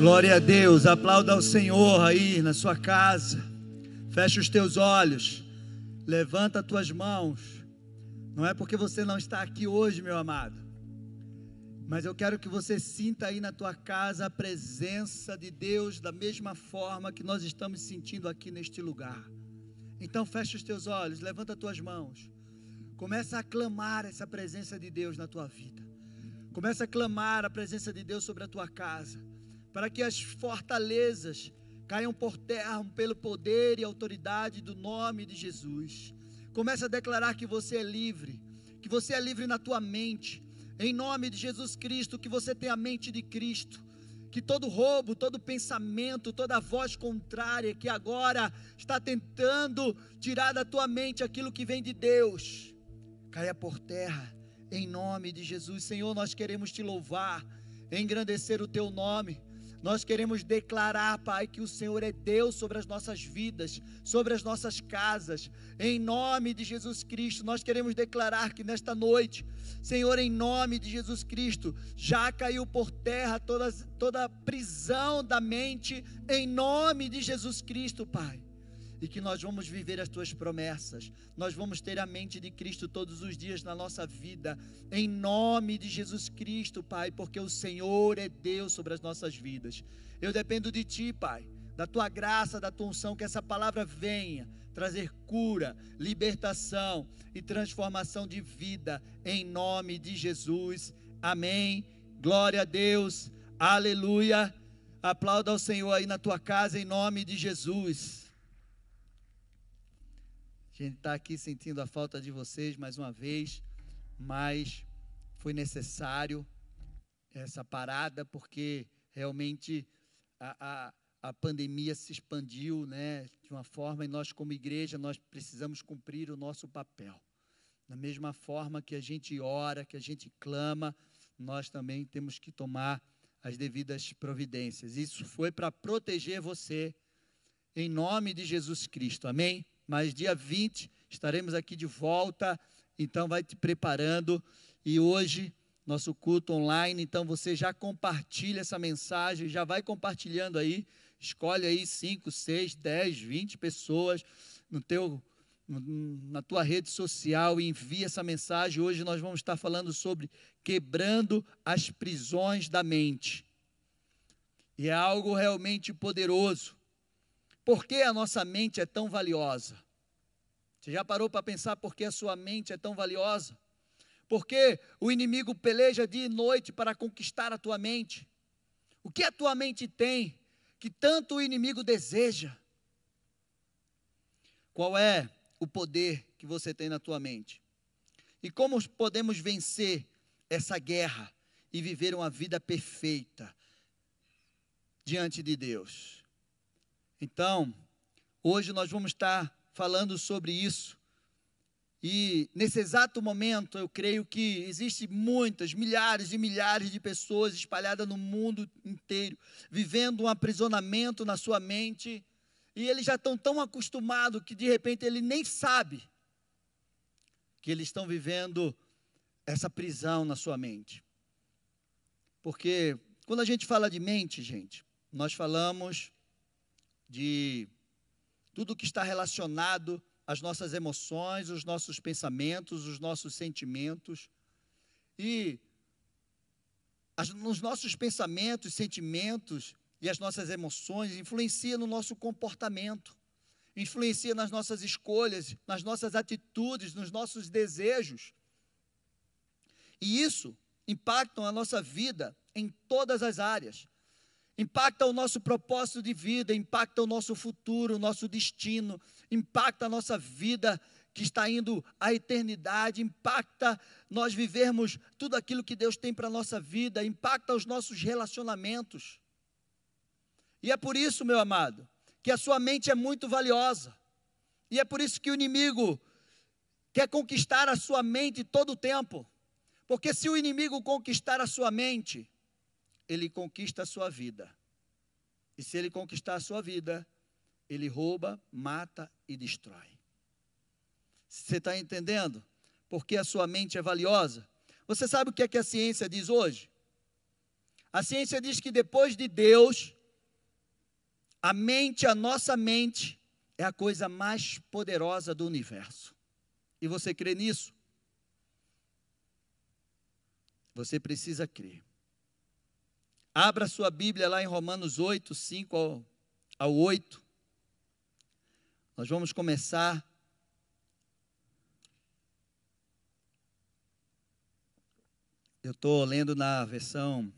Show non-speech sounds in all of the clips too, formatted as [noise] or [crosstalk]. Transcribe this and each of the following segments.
Glória a Deus, aplauda ao Senhor aí na sua casa. Fecha os teus olhos, levanta as tuas mãos. Não é porque você não está aqui hoje, meu amado, mas eu quero que você sinta aí na tua casa a presença de Deus da mesma forma que nós estamos sentindo aqui neste lugar. Então fecha os teus olhos, levanta as tuas mãos. Começa a clamar essa presença de Deus na tua vida. Começa a clamar a presença de Deus sobre a tua casa para que as fortalezas caiam por terra pelo poder e autoridade do nome de Jesus. Comece a declarar que você é livre, que você é livre na tua mente, em nome de Jesus Cristo, que você tem a mente de Cristo, que todo roubo, todo pensamento, toda voz contrária que agora está tentando tirar da tua mente aquilo que vem de Deus, caia por terra, em nome de Jesus. Senhor, nós queremos te louvar, engrandecer o teu nome nós queremos declarar, Pai, que o Senhor é Deus sobre as nossas vidas, sobre as nossas casas. Em nome de Jesus Cristo, nós queremos declarar que nesta noite, Senhor, em nome de Jesus Cristo, já caiu por terra toda, toda prisão da mente, em nome de Jesus Cristo, Pai e que nós vamos viver as tuas promessas. Nós vamos ter a mente de Cristo todos os dias na nossa vida, em nome de Jesus Cristo, Pai, porque o Senhor é Deus sobre as nossas vidas. Eu dependo de ti, Pai, da tua graça, da tua unção, que essa palavra venha trazer cura, libertação e transformação de vida, em nome de Jesus. Amém. Glória a Deus. Aleluia. Aplauda ao Senhor aí na tua casa, em nome de Jesus. A gente está aqui sentindo a falta de vocês mais uma vez, mas foi necessário essa parada porque realmente a, a, a pandemia se expandiu né, de uma forma e nós, como igreja, nós precisamos cumprir o nosso papel. Da mesma forma que a gente ora, que a gente clama, nós também temos que tomar as devidas providências. Isso foi para proteger você, em nome de Jesus Cristo. Amém? Mas dia 20 estaremos aqui de volta, então vai te preparando. E hoje, nosso culto online, então você já compartilha essa mensagem, já vai compartilhando aí, escolhe aí 5, 6, 10, 20 pessoas no teu na tua rede social e envia essa mensagem. Hoje nós vamos estar falando sobre quebrando as prisões da mente. E é algo realmente poderoso. Por que a nossa mente é tão valiosa? Você já parou para pensar por que a sua mente é tão valiosa? Porque o inimigo peleja dia e noite para conquistar a tua mente. O que a tua mente tem que tanto o inimigo deseja? Qual é o poder que você tem na tua mente? E como podemos vencer essa guerra e viver uma vida perfeita diante de Deus? Então, hoje nós vamos estar falando sobre isso. E nesse exato momento, eu creio que existe muitas, milhares e milhares de pessoas espalhadas no mundo inteiro, vivendo um aprisionamento na sua mente, e eles já estão tão acostumados que de repente ele nem sabe que eles estão vivendo essa prisão na sua mente. Porque quando a gente fala de mente, gente, nós falamos de tudo que está relacionado às nossas emoções, os nossos pensamentos, os nossos sentimentos. E as, nos nossos pensamentos, sentimentos e as nossas emoções influencia no nosso comportamento, influencia nas nossas escolhas, nas nossas atitudes, nos nossos desejos. E isso impacta a nossa vida em todas as áreas impacta o nosso propósito de vida, impacta o nosso futuro, o nosso destino, impacta a nossa vida que está indo à eternidade, impacta nós vivermos tudo aquilo que Deus tem para a nossa vida, impacta os nossos relacionamentos. E é por isso, meu amado, que a sua mente é muito valiosa. E é por isso que o inimigo quer conquistar a sua mente todo o tempo. Porque se o inimigo conquistar a sua mente, ele conquista a sua vida. E se ele conquistar a sua vida, ele rouba, mata e destrói. Você está entendendo? Porque a sua mente é valiosa. Você sabe o que é que a ciência diz hoje? A ciência diz que depois de Deus, a mente, a nossa mente, é a coisa mais poderosa do universo. E você crê nisso? Você precisa crer. Abra sua Bíblia lá em Romanos 8, 5 ao, ao 8. Nós vamos começar. Eu estou lendo na versão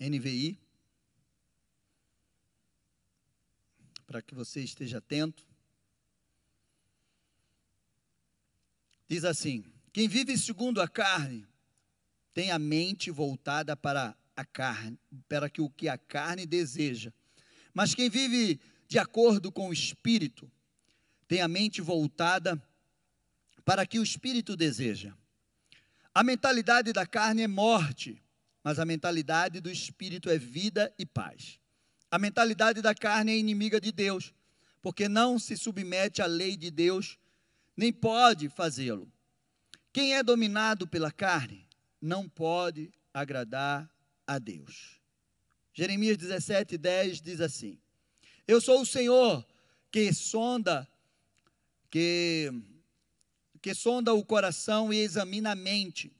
NVI. Para que você esteja atento. Diz assim: Quem vive segundo a carne tem a mente voltada para a carne, para que o que a carne deseja. Mas quem vive de acordo com o espírito, tem a mente voltada para que o espírito deseja. A mentalidade da carne é morte, mas a mentalidade do espírito é vida e paz. A mentalidade da carne é inimiga de Deus, porque não se submete à lei de Deus, nem pode fazê-lo. Quem é dominado pela carne não pode agradar a Deus. Jeremias 17, 10 diz assim: eu sou o Senhor que sonda, que, que sonda o coração e examina a mente,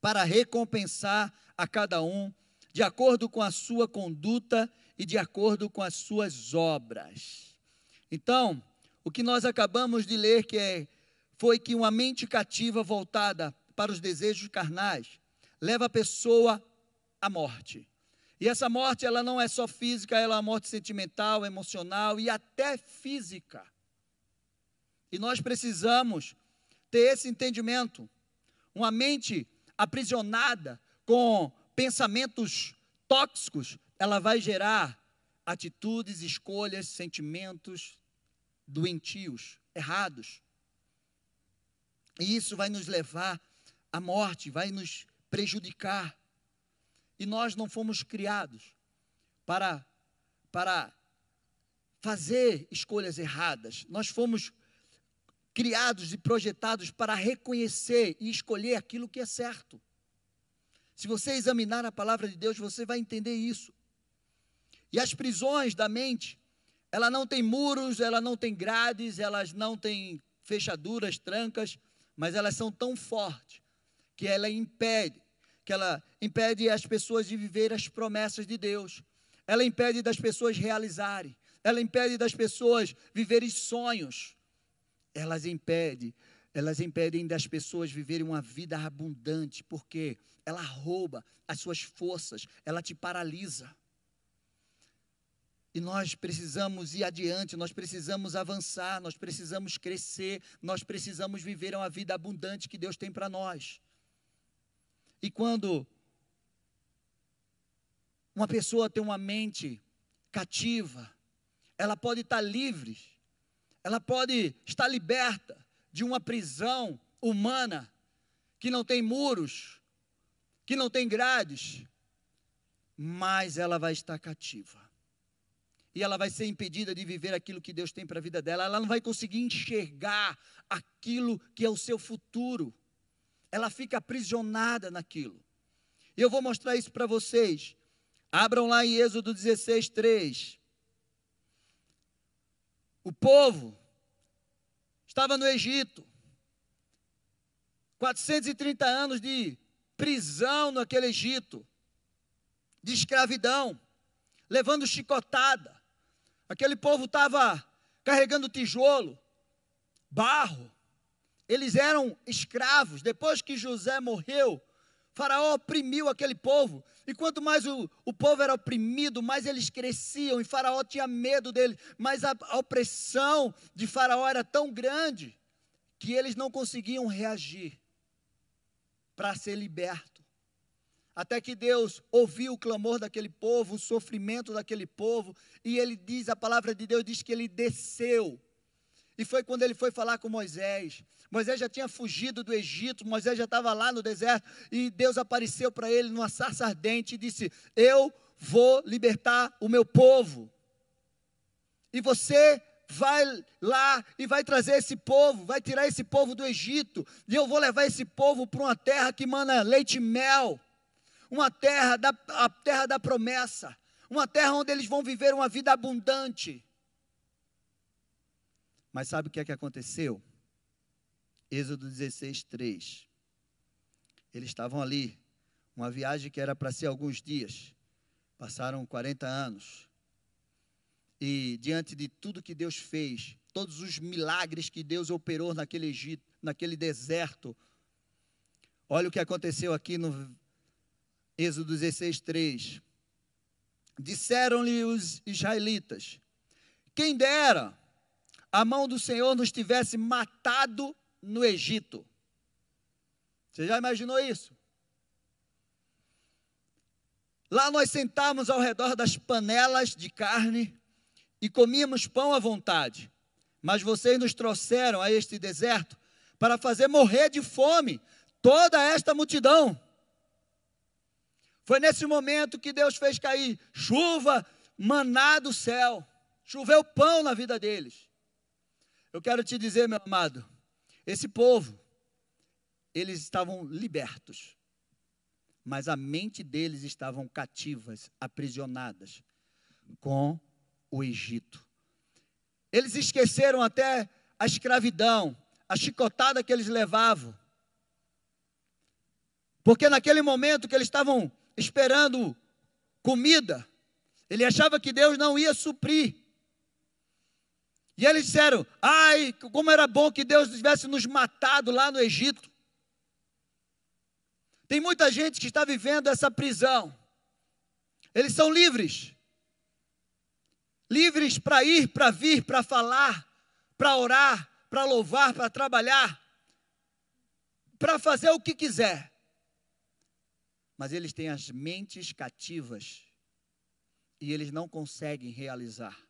para recompensar a cada um de acordo com a sua conduta e de acordo com as suas obras. Então, o que nós acabamos de ler que é, foi que uma mente cativa voltada para os desejos carnais leva a pessoa à morte. E essa morte, ela não é só física, ela é uma morte sentimental, emocional e até física. E nós precisamos ter esse entendimento. Uma mente aprisionada com pensamentos tóxicos, ela vai gerar atitudes, escolhas, sentimentos doentios, errados. E isso vai nos levar à morte, vai nos prejudicar. E nós não fomos criados para, para fazer escolhas erradas. Nós fomos criados e projetados para reconhecer e escolher aquilo que é certo. Se você examinar a palavra de Deus, você vai entender isso. E as prisões da mente, ela não tem muros, ela não tem grades, elas não têm fechaduras, trancas, mas elas são tão fortes que ela impede que ela impede as pessoas de viver as promessas de Deus. Ela impede das pessoas realizarem. Ela impede das pessoas viverem sonhos. Elas impedem, elas impedem das pessoas viverem uma vida abundante, porque ela rouba as suas forças, ela te paralisa. E nós precisamos ir adiante, nós precisamos avançar, nós precisamos crescer, nós precisamos viver uma vida abundante que Deus tem para nós. E quando uma pessoa tem uma mente cativa, ela pode estar livre, ela pode estar liberta de uma prisão humana que não tem muros, que não tem grades, mas ela vai estar cativa. E ela vai ser impedida de viver aquilo que Deus tem para a vida dela. Ela não vai conseguir enxergar aquilo que é o seu futuro ela fica aprisionada naquilo. E eu vou mostrar isso para vocês. Abram lá em Êxodo 16, 3. O povo estava no Egito. 430 anos de prisão naquele Egito, de escravidão, levando chicotada. Aquele povo estava carregando tijolo, barro, eles eram escravos. Depois que José morreu, Faraó oprimiu aquele povo. E quanto mais o, o povo era oprimido, mais eles cresciam. E Faraó tinha medo dele. Mas a, a opressão de Faraó era tão grande que eles não conseguiam reagir para ser liberto. Até que Deus ouviu o clamor daquele povo, o sofrimento daquele povo, e ele diz, a palavra de Deus diz que ele desceu e foi quando ele foi falar com Moisés. Moisés já tinha fugido do Egito, Moisés já estava lá no deserto, e Deus apareceu para ele numa sarça ardente e disse: Eu vou libertar o meu povo. E você vai lá e vai trazer esse povo, vai tirar esse povo do Egito, e eu vou levar esse povo para uma terra que mana leite e mel, uma terra da, a terra da promessa, uma terra onde eles vão viver uma vida abundante. Mas sabe o que é que aconteceu? Êxodo 16, 3. Eles estavam ali, uma viagem que era para ser alguns dias, passaram 40 anos. E diante de tudo que Deus fez, todos os milagres que Deus operou naquele Egito, naquele deserto, olha o que aconteceu aqui no Êxodo 16, 3. Disseram-lhe os israelitas: Quem dera a mão do Senhor nos tivesse matado no Egito. Você já imaginou isso? Lá nós sentávamos ao redor das panelas de carne e comíamos pão à vontade. Mas vocês nos trouxeram a este deserto para fazer morrer de fome toda esta multidão. Foi nesse momento que Deus fez cair chuva, maná do céu. Choveu pão na vida deles. Eu quero te dizer, meu amado, esse povo, eles estavam libertos, mas a mente deles estavam cativas, aprisionadas com o Egito. Eles esqueceram até a escravidão, a chicotada que eles levavam. Porque naquele momento que eles estavam esperando comida, ele achava que Deus não ia suprir. E eles disseram: Ai, como era bom que Deus tivesse nos matado lá no Egito. Tem muita gente que está vivendo essa prisão. Eles são livres. Livres para ir, para vir, para falar, para orar, para louvar, para trabalhar, para fazer o que quiser. Mas eles têm as mentes cativas e eles não conseguem realizar.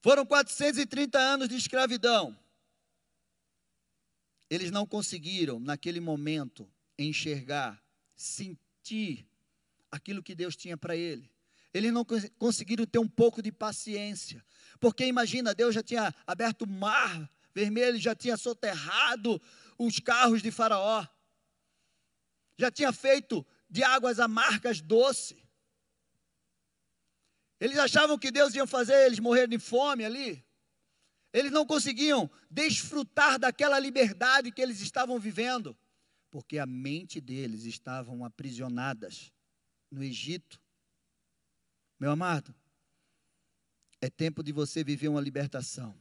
Foram 430 anos de escravidão. Eles não conseguiram, naquele momento, enxergar, sentir aquilo que Deus tinha para ele. Eles não conseguiram ter um pouco de paciência. Porque imagina, Deus já tinha aberto o mar vermelho, já tinha soterrado os carros de Faraó. Já tinha feito de águas amargas doce. Eles achavam que Deus ia fazer eles morrerem de fome ali. Eles não conseguiam desfrutar daquela liberdade que eles estavam vivendo, porque a mente deles estavam aprisionadas no Egito. Meu amado, é tempo de você viver uma libertação.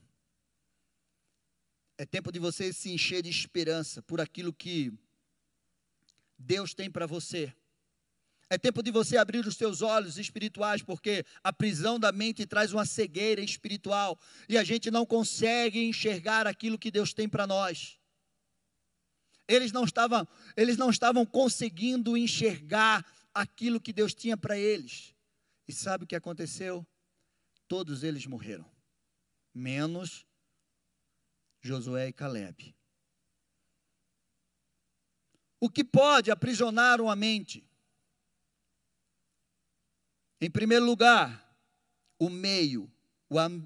É tempo de você se encher de esperança por aquilo que Deus tem para você. É tempo de você abrir os seus olhos espirituais, porque a prisão da mente traz uma cegueira espiritual e a gente não consegue enxergar aquilo que Deus tem para nós. Eles não estavam, eles não estavam conseguindo enxergar aquilo que Deus tinha para eles. E sabe o que aconteceu? Todos eles morreram, menos Josué e Caleb. O que pode aprisionar uma mente? Em primeiro lugar, o meio,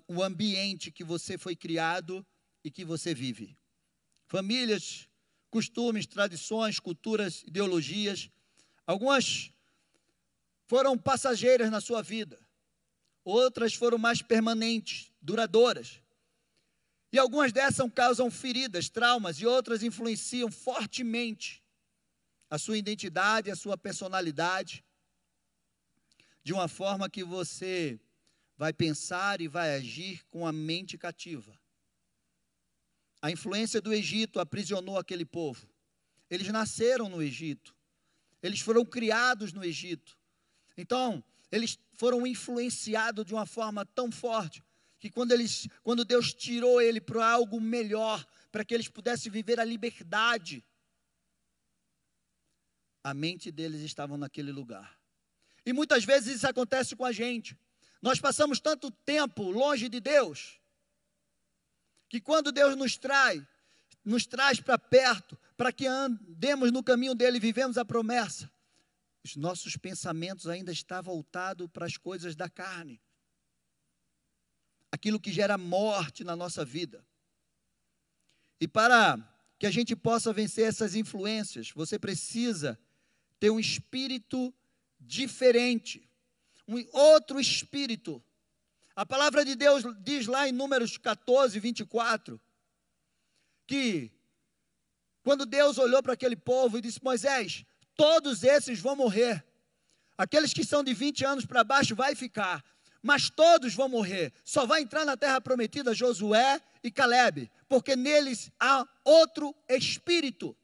o, ambiente que você foi criado e que você vive. Famílias, costumes, tradições, culturas, ideologias, algumas foram passageiras na sua vida, outras foram mais permanentes, duradouras. E algumas dessas causam feridas, traumas, e outras influenciam fortemente a sua identidade, a sua personalidade de uma forma que você vai pensar e vai agir com a mente cativa. A influência do Egito aprisionou aquele povo. Eles nasceram no Egito. Eles foram criados no Egito. Então, eles foram influenciados de uma forma tão forte que quando eles, quando Deus tirou ele para algo melhor, para que eles pudessem viver a liberdade, a mente deles estava naquele lugar. E muitas vezes isso acontece com a gente. Nós passamos tanto tempo longe de Deus, que quando Deus nos traz, nos traz para perto, para que andemos no caminho dele e vivemos a promessa, os nossos pensamentos ainda estão voltados para as coisas da carne. Aquilo que gera morte na nossa vida. E para que a gente possa vencer essas influências, você precisa ter um espírito diferente, um outro espírito. A palavra de Deus diz lá em Números 14, 24, que quando Deus olhou para aquele povo e disse: Moisés, todos esses vão morrer. Aqueles que são de 20 anos para baixo vai ficar, mas todos vão morrer. Só vai entrar na terra prometida Josué e Caleb, porque neles há outro espírito.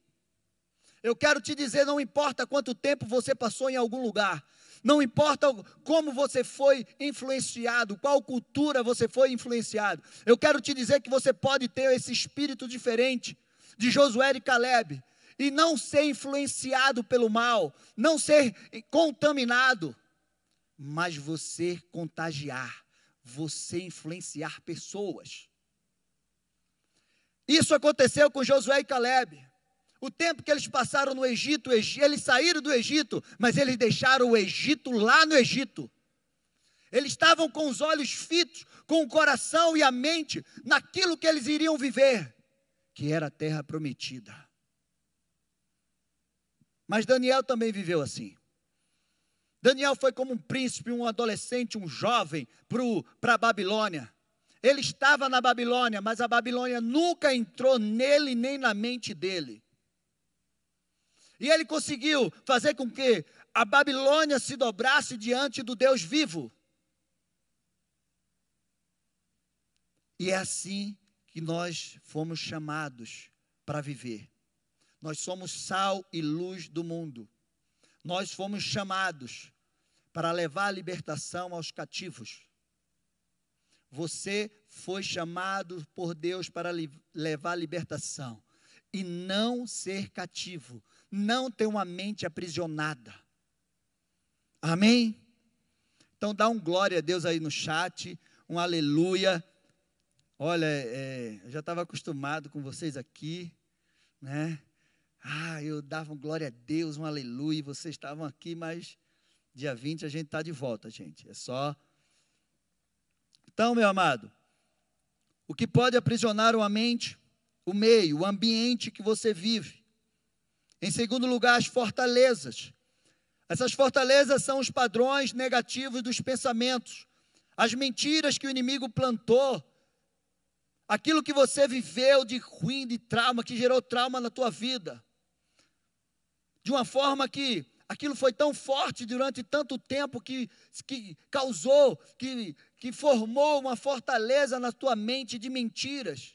Eu quero te dizer, não importa quanto tempo você passou em algum lugar, não importa como você foi influenciado, qual cultura você foi influenciado. Eu quero te dizer que você pode ter esse espírito diferente de Josué e Caleb e não ser influenciado pelo mal, não ser contaminado, mas você contagiar, você influenciar pessoas. Isso aconteceu com Josué e Caleb. O tempo que eles passaram no Egito, eles saíram do Egito, mas eles deixaram o Egito lá no Egito. Eles estavam com os olhos fitos, com o coração e a mente naquilo que eles iriam viver que era a terra prometida. Mas Daniel também viveu assim. Daniel foi como um príncipe, um adolescente, um jovem para a Babilônia. Ele estava na Babilônia, mas a Babilônia nunca entrou nele nem na mente dele. E ele conseguiu fazer com que a Babilônia se dobrasse diante do Deus vivo. E é assim que nós fomos chamados para viver. Nós somos sal e luz do mundo. Nós fomos chamados para levar a libertação aos cativos. Você foi chamado por Deus para levar a libertação e não ser cativo, não ter uma mente aprisionada. Amém? Então dá um glória a Deus aí no chat, um aleluia. Olha, é, eu já estava acostumado com vocês aqui, né? Ah, eu dava um glória a Deus, um aleluia, vocês estavam aqui, mas dia 20 a gente está de volta, gente. É só. Então, meu amado, o que pode aprisionar uma mente, o meio, o ambiente que você vive. Em segundo lugar, as fortalezas. Essas fortalezas são os padrões negativos dos pensamentos, as mentiras que o inimigo plantou aquilo que você viveu de ruim, de trauma, que gerou trauma na tua vida, de uma forma que aquilo foi tão forte durante tanto tempo que, que causou, que, que formou uma fortaleza na tua mente de mentiras.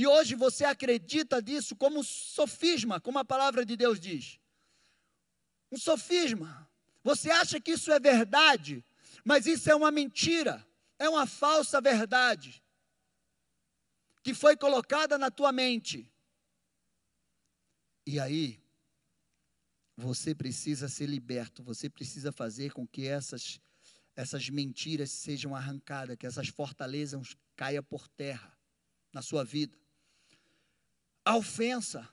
E hoje você acredita disso como sofisma, como a palavra de Deus diz. Um sofisma. Você acha que isso é verdade, mas isso é uma mentira, é uma falsa verdade que foi colocada na tua mente. E aí, você precisa ser liberto, você precisa fazer com que essas, essas mentiras sejam arrancadas, que essas fortalezas caiam por terra na sua vida. A ofensa,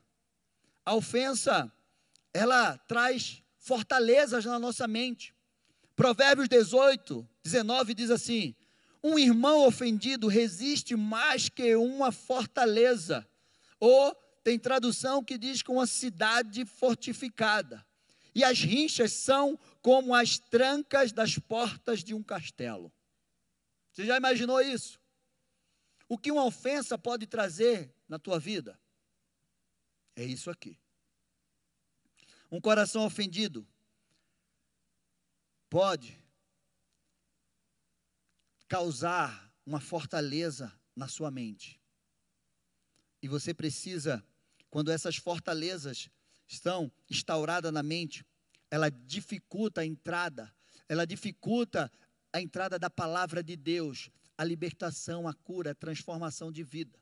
a ofensa, ela traz fortalezas na nossa mente. Provérbios 18, 19 diz assim: um irmão ofendido resiste mais que uma fortaleza. Ou tem tradução que diz que uma cidade fortificada. E as rinchas são como as trancas das portas de um castelo. Você já imaginou isso? O que uma ofensa pode trazer na tua vida? É isso aqui. Um coração ofendido pode causar uma fortaleza na sua mente. E você precisa, quando essas fortalezas estão instauradas na mente, ela dificulta a entrada, ela dificulta a entrada da palavra de Deus, a libertação, a cura, a transformação de vida.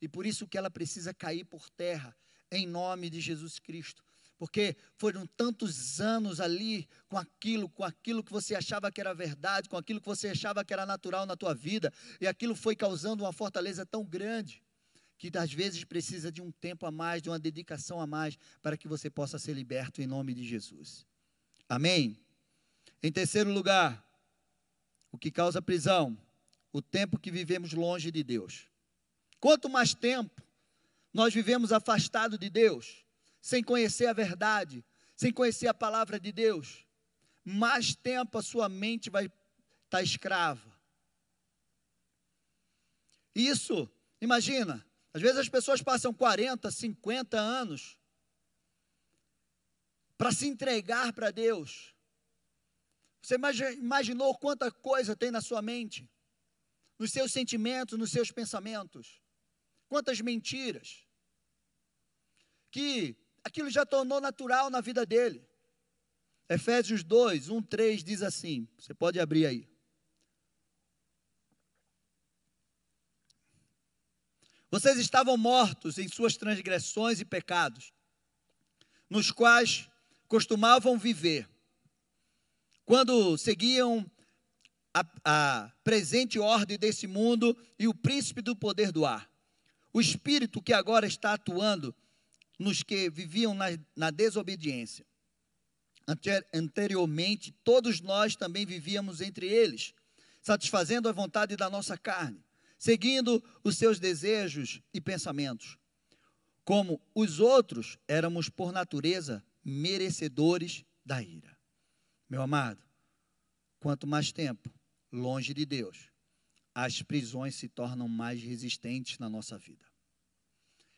E por isso que ela precisa cair por terra, em nome de Jesus Cristo porque foram tantos anos ali com aquilo, com aquilo que você achava que era verdade, com aquilo que você achava que era natural na tua vida, e aquilo foi causando uma fortaleza tão grande que às vezes precisa de um tempo a mais, de uma dedicação a mais, para que você possa ser liberto em nome de Jesus. Amém? Em terceiro lugar, o que causa prisão? O tempo que vivemos longe de Deus. Quanto mais tempo nós vivemos afastado de Deus, sem conhecer a verdade, sem conhecer a palavra de Deus, mais tempo a sua mente vai estar tá escrava. Isso, imagina, às vezes as pessoas passam 40, 50 anos para se entregar para Deus. Você imaginou quanta coisa tem na sua mente, nos seus sentimentos, nos seus pensamentos? Quantas mentiras? Que aquilo já tornou natural na vida dele. Efésios 2, 1, 3 diz assim: você pode abrir aí. Vocês estavam mortos em suas transgressões e pecados, nos quais costumavam viver, quando seguiam a, a, presente ordem desse mundo e o príncipe do poder do ar. O espírito que agora está atuando nos que viviam na, na desobediência. Anteriormente, todos nós também vivíamos entre eles, satisfazendo a vontade da nossa carne seguindo os seus desejos e pensamentos. Como os outros, éramos por natureza merecedores da ira. Meu amado, quanto mais tempo longe de Deus, as prisões se tornam mais resistentes na nossa vida.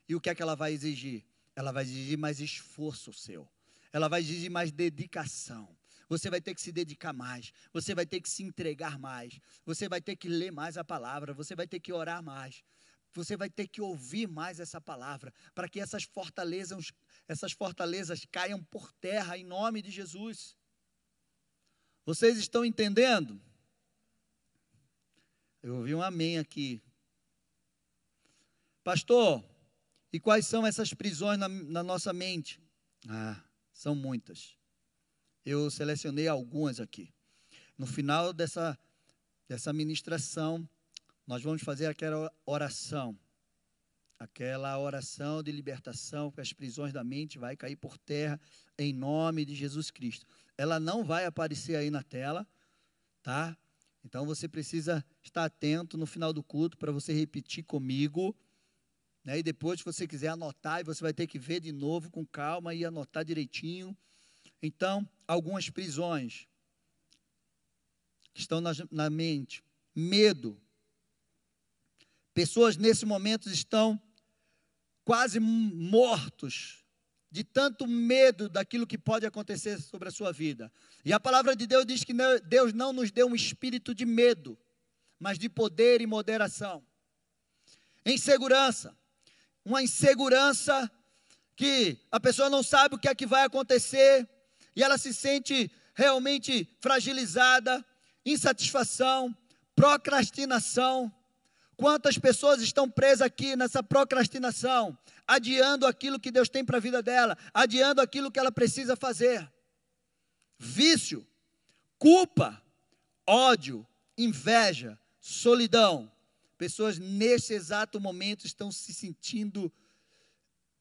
E o que é que ela vai exigir? Ela vai exigir mais esforço seu. Ela vai exigir mais dedicação você vai ter que se dedicar mais, você vai ter que se entregar mais, você vai ter que ler mais a palavra, você vai ter que orar mais, você vai ter que ouvir mais essa palavra, para que essas fortalezas, essas fortalezas caiam por terra em nome de Jesus. Vocês estão entendendo? Eu ouvi um amém aqui. Pastor, e quais são essas prisões na, na nossa mente? Ah, são muitas eu selecionei algumas aqui. No final dessa, dessa ministração, nós vamos fazer aquela oração. Aquela oração de libertação, que as prisões da mente vai cair por terra em nome de Jesus Cristo. Ela não vai aparecer aí na tela, tá? Então você precisa estar atento no final do culto para você repetir comigo. Né? E depois, se você quiser anotar, você vai ter que ver de novo com calma e anotar direitinho. Então, algumas prisões que estão na, na mente, medo. Pessoas nesse momento estão quase mortos de tanto medo daquilo que pode acontecer sobre a sua vida. E a palavra de Deus diz que Deus não nos deu um espírito de medo, mas de poder e moderação. Insegurança. Uma insegurança que a pessoa não sabe o que é que vai acontecer, e ela se sente realmente fragilizada, insatisfação, procrastinação. Quantas pessoas estão presas aqui nessa procrastinação, adiando aquilo que Deus tem para a vida dela, adiando aquilo que ela precisa fazer? Vício, culpa, ódio, inveja, solidão. Pessoas nesse exato momento estão se sentindo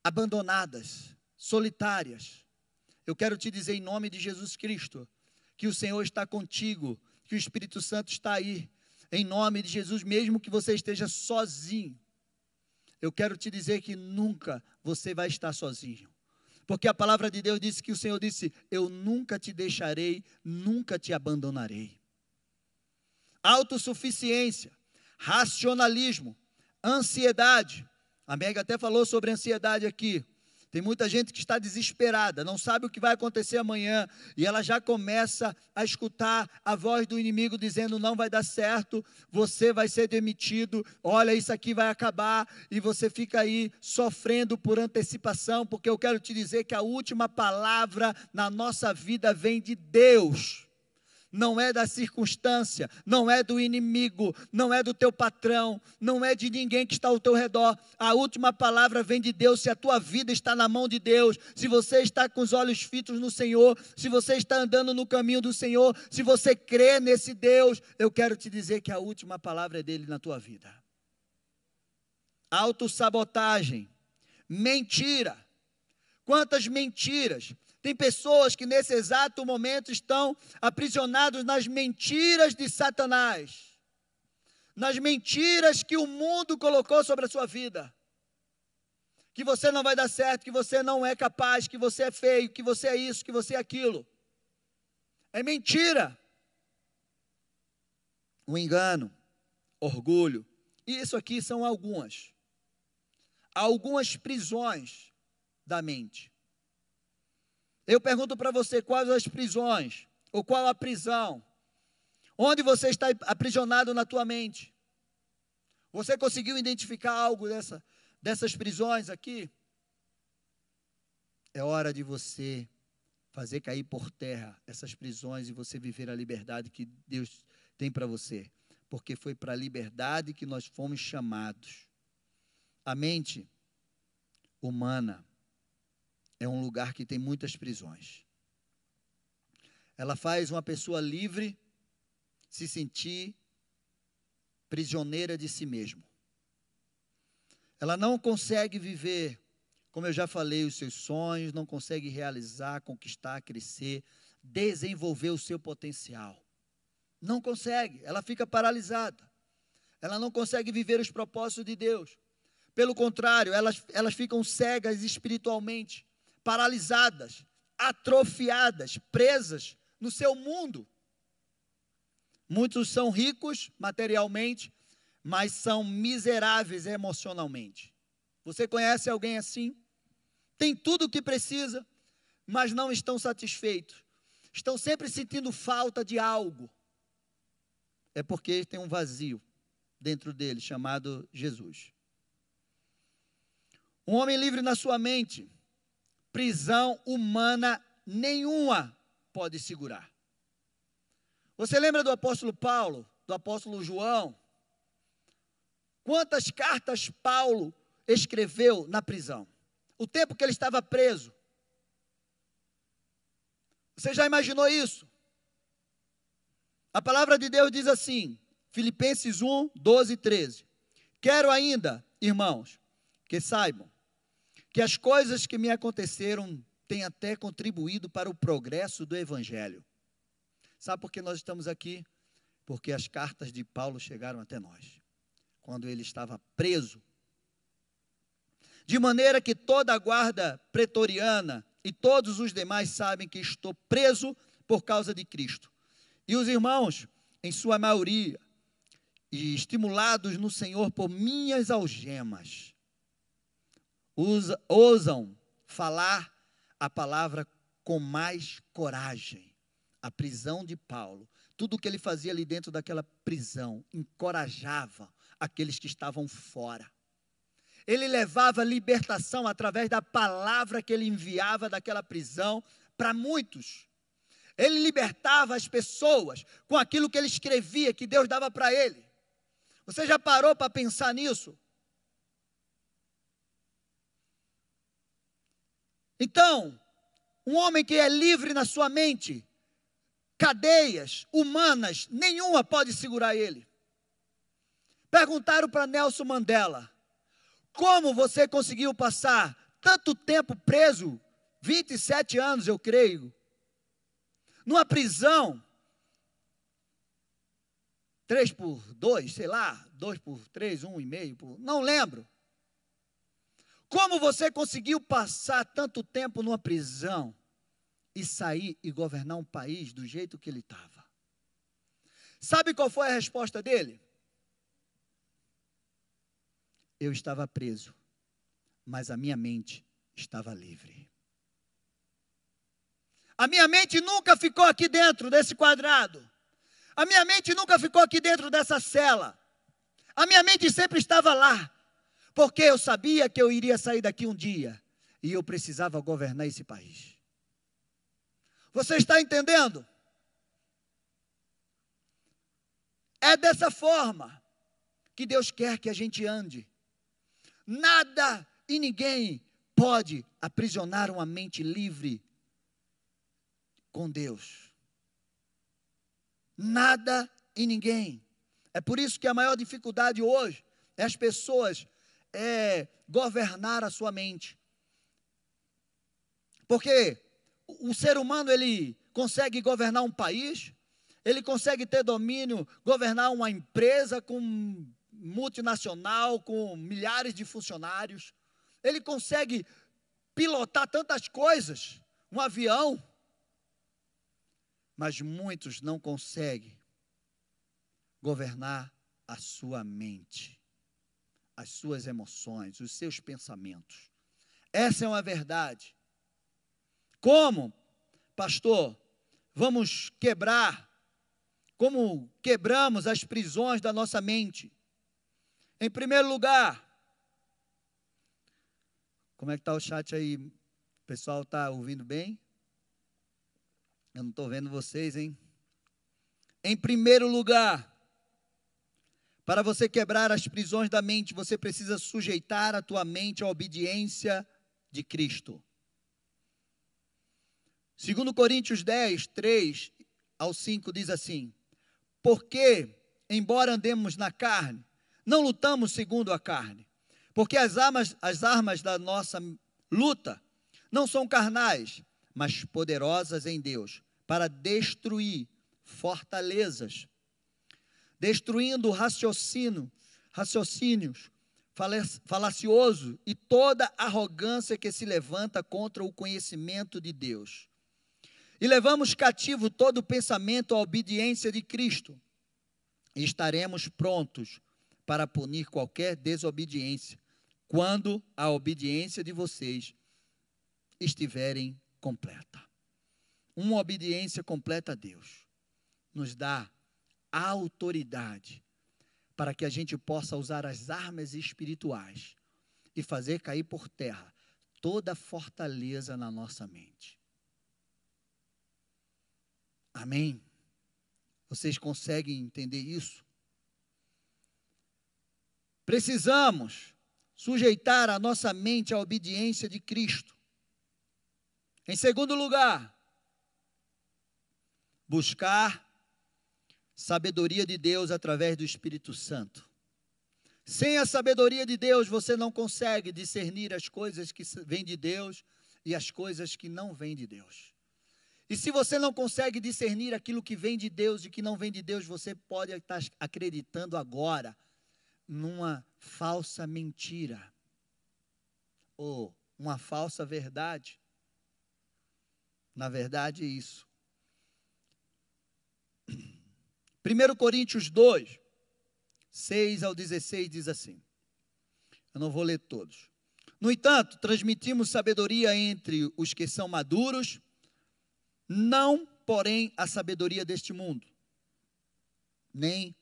abandonadas, solitárias. Eu quero te dizer em nome de Jesus Cristo que o Senhor está contigo, que o Espírito Santo está aí. Em nome de Jesus, mesmo que você esteja sozinho, eu quero te dizer que nunca você vai estar sozinho. Porque a palavra de Deus disse que o Senhor disse: Eu nunca te deixarei, nunca te abandonarei. Autossuficiência, racionalismo, ansiedade. A Meg até falou sobre ansiedade aqui. Tem muita gente que está desesperada, não sabe o que vai acontecer amanhã, e ela já começa a escutar a voz do inimigo dizendo: não vai dar certo, você vai ser demitido, olha, isso aqui vai acabar, e você fica aí sofrendo por antecipação, porque eu quero te dizer que a última palavra na nossa vida vem de Deus não é da circunstância, não é do inimigo, não é do teu patrão, não é de ninguém que está ao teu redor. A última palavra vem de Deus. Se a tua vida está na mão de Deus, se você está com os olhos fitos no Senhor, se você está andando no caminho do Senhor, se você crê nesse Deus, eu quero te dizer que a última palavra é dele na tua vida. Autossabotagem, mentira. Quantas mentiras tem pessoas que nesse exato momento estão aprisionados nas mentiras de Satanás, nas mentiras que o mundo colocou sobre a sua vida, que você não vai dar certo, que você não é capaz, que você é feio, que você é isso, que você é aquilo. É mentira. O engano, orgulho. E isso aqui são algumas. Algumas prisões da mente. Eu pergunto para você quais as prisões, ou qual a prisão, onde você está aprisionado na tua mente. Você conseguiu identificar algo dessa, dessas prisões aqui? É hora de você fazer cair por terra essas prisões e você viver a liberdade que Deus tem para você, porque foi para a liberdade que nós fomos chamados. A mente humana é um lugar que tem muitas prisões. Ela faz uma pessoa livre se sentir prisioneira de si mesmo. Ela não consegue viver, como eu já falei, os seus sonhos, não consegue realizar, conquistar, crescer, desenvolver o seu potencial. Não consegue, ela fica paralisada. Ela não consegue viver os propósitos de Deus. Pelo contrário, elas, elas ficam cegas espiritualmente paralisadas, atrofiadas, presas no seu mundo. Muitos são ricos materialmente, mas são miseráveis emocionalmente. Você conhece alguém assim? Tem tudo o que precisa, mas não estão satisfeitos. Estão sempre sentindo falta de algo. É porque tem um vazio dentro dele chamado Jesus. Um homem livre na sua mente prisão humana nenhuma pode segurar. Você lembra do apóstolo Paulo, do apóstolo João? Quantas cartas Paulo escreveu na prisão? O tempo que ele estava preso. Você já imaginou isso? A palavra de Deus diz assim, Filipenses 1, 12 e 13. Quero ainda, irmãos, que saibam que as coisas que me aconteceram têm até contribuído para o progresso do Evangelho. Sabe por que nós estamos aqui? Porque as cartas de Paulo chegaram até nós, quando ele estava preso. De maneira que toda a guarda pretoriana e todos os demais sabem que estou preso por causa de Cristo. E os irmãos, em sua maioria, estimulados no Senhor por minhas algemas, usa, ousam falar a palavra com mais coragem. A prisão de Paulo, tudo o que ele fazia ali dentro daquela prisão, encorajava aqueles que estavam fora. Ele levava libertação através da palavra que ele enviava daquela prisão para muitos. Ele libertava as pessoas com aquilo que ele escrevia, que Deus dava para ele. Você já parou para pensar nisso? Então, um homem que é livre na sua mente, cadeias humanas, nenhuma pode segurar ele. Perguntaram para Nelson Mandela: como você conseguiu passar tanto tempo preso 27 anos, eu creio, numa prisão, 3 por 2, sei lá, 2 por 3, 1,5 por. Não lembro. Como você conseguiu passar tanto tempo numa prisão e sair e governar um país do jeito que ele estava? Sabe qual foi a resposta dele? Eu estava preso, mas a minha mente estava livre. A minha mente nunca ficou aqui dentro desse quadrado. A minha mente nunca ficou aqui dentro dessa cela. A minha mente sempre estava lá, porque eu sabia que eu iria sair daqui um dia e eu precisava governar esse país. Você está entendendo? É dessa forma que Deus quer que a gente ande. Nada e ninguém pode aprisionar uma mente livre com Deus. Nada e ninguém. É por isso que a maior dificuldade hoje é as pessoas é governar a sua mente. Porque o ser humano ele consegue governar um país, ele consegue ter domínio, governar uma empresa com multinacional, com milhares de funcionários. ele consegue pilotar tantas coisas, um avião, mas muitos não conseguem governar a sua mente, as suas emoções, os seus pensamentos. Essa é uma verdade. Como, pastor, vamos quebrar, como quebramos as prisões da nossa mente? Em primeiro lugar, como é que está o chat aí? O pessoal está ouvindo bem? Eu não estou vendo vocês, hein? Em primeiro lugar, para você quebrar as prisões da mente, você precisa sujeitar a tua mente à obediência de Cristo. Segundo Coríntios 10, 3 ao 5 diz assim: Porque, embora andemos na carne, não lutamos segundo a carne, porque as armas, as armas da nossa luta não são carnais, mas poderosas em Deus, para destruir fortalezas, destruindo raciocínio, raciocínios falacioso e toda arrogância que se levanta contra o conhecimento de Deus. E levamos cativo todo pensamento à obediência de Cristo. E estaremos prontos para punir qualquer desobediência, quando a obediência de vocês estiverem completa. Uma obediência completa a Deus nos dá autoridade para que a gente possa usar as armas espirituais e fazer cair por terra toda fortaleza na nossa mente. Amém? Vocês conseguem entender isso? Precisamos sujeitar a nossa mente à obediência de Cristo. Em segundo lugar, buscar sabedoria de Deus através do Espírito Santo. Sem a sabedoria de Deus, você não consegue discernir as coisas que vêm de Deus e as coisas que não vêm de Deus. E se você não consegue discernir aquilo que vem de Deus e que não vem de Deus, você pode estar acreditando agora numa falsa mentira ou uma falsa verdade. Na verdade, é isso. 1 Coríntios 2, 6 ao 16 diz assim. Eu não vou ler todos. No entanto, transmitimos sabedoria entre os que são maduros, não, porém, a sabedoria deste mundo, nem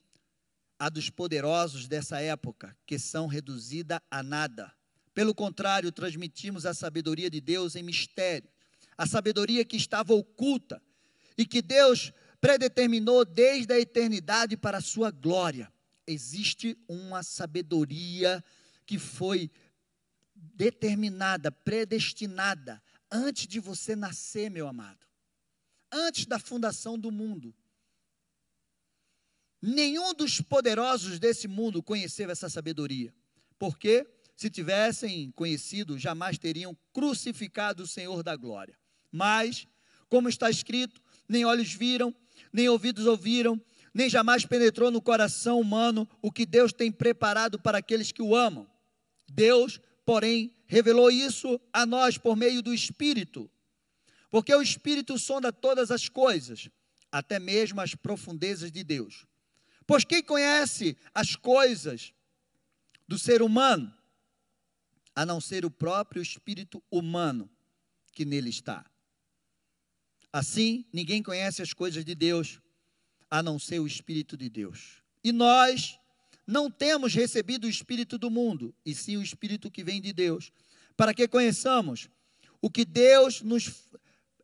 a dos poderosos dessa época, que são reduzida a nada. Pelo contrário, transmitimos a sabedoria de Deus em mistério, a sabedoria que estava oculta e que Deus predeterminou desde a eternidade para a sua glória. Existe uma sabedoria que foi determinada, predestinada antes de você nascer, meu amado. Antes da fundação do mundo. Nenhum dos poderosos desse mundo conheceu essa sabedoria. Porque, se tivessem conhecido, jamais teriam crucificado o Senhor da glória. Mas, como está escrito, nem olhos viram, nem ouvidos ouviram, nem jamais penetrou no coração humano o que Deus tem preparado para aqueles que o amam. Deus, porém, revelou isso a nós por meio do Espírito. Porque o Espírito sonda todas as coisas, até mesmo as profundezas de Deus. Pois quem conhece as coisas do ser humano, a não ser o próprio espírito humano que nele está? Assim, ninguém conhece as coisas de Deus, a não ser o Espírito de Deus. E nós não temos recebido o Espírito do mundo, e sim o Espírito que vem de Deus, para que conheçamos o que Deus nos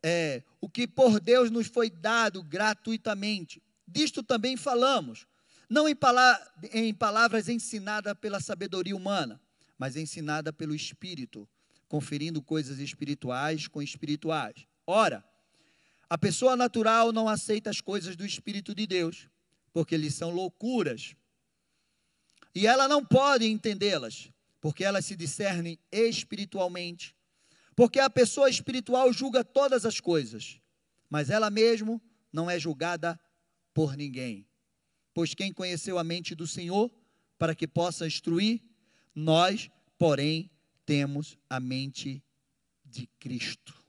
é, o que por Deus nos foi dado gratuitamente. Disto também falamos, não em, em palavras ensinadas pela sabedoria humana, mas ensinada pelo Espírito, conferindo coisas espirituais com espirituais. Ora, a pessoa natural não aceita as coisas do Espírito de Deus, porque eles são loucuras. E ela não pode entendê-las, porque elas se discernem espiritualmente. Porque a pessoa espiritual julga todas as coisas, mas ela mesmo não é julgada por ninguém. Pois quem conheceu a mente do Senhor para que possa instruir, nós, porém, temos a mente de Cristo.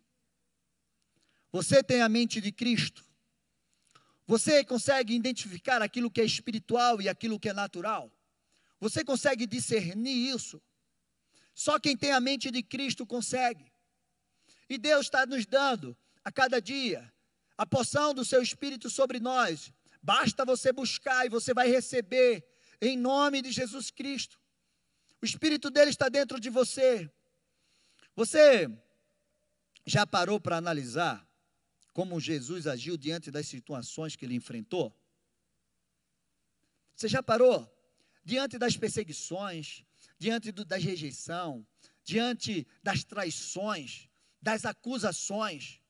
Você tem a mente de Cristo? Você consegue identificar aquilo que é espiritual e aquilo que é natural? Você consegue discernir isso? Só quem tem a mente de Cristo consegue. E Deus está nos dando a cada dia a poção do seu Espírito sobre nós. Basta você buscar e você vai receber em nome de Jesus Cristo. O Espírito dele está dentro de você. Você já parou para analisar como Jesus agiu diante das situações que ele enfrentou? Você já parou? Diante das perseguições, diante do, da rejeição, diante das traições, das acusações.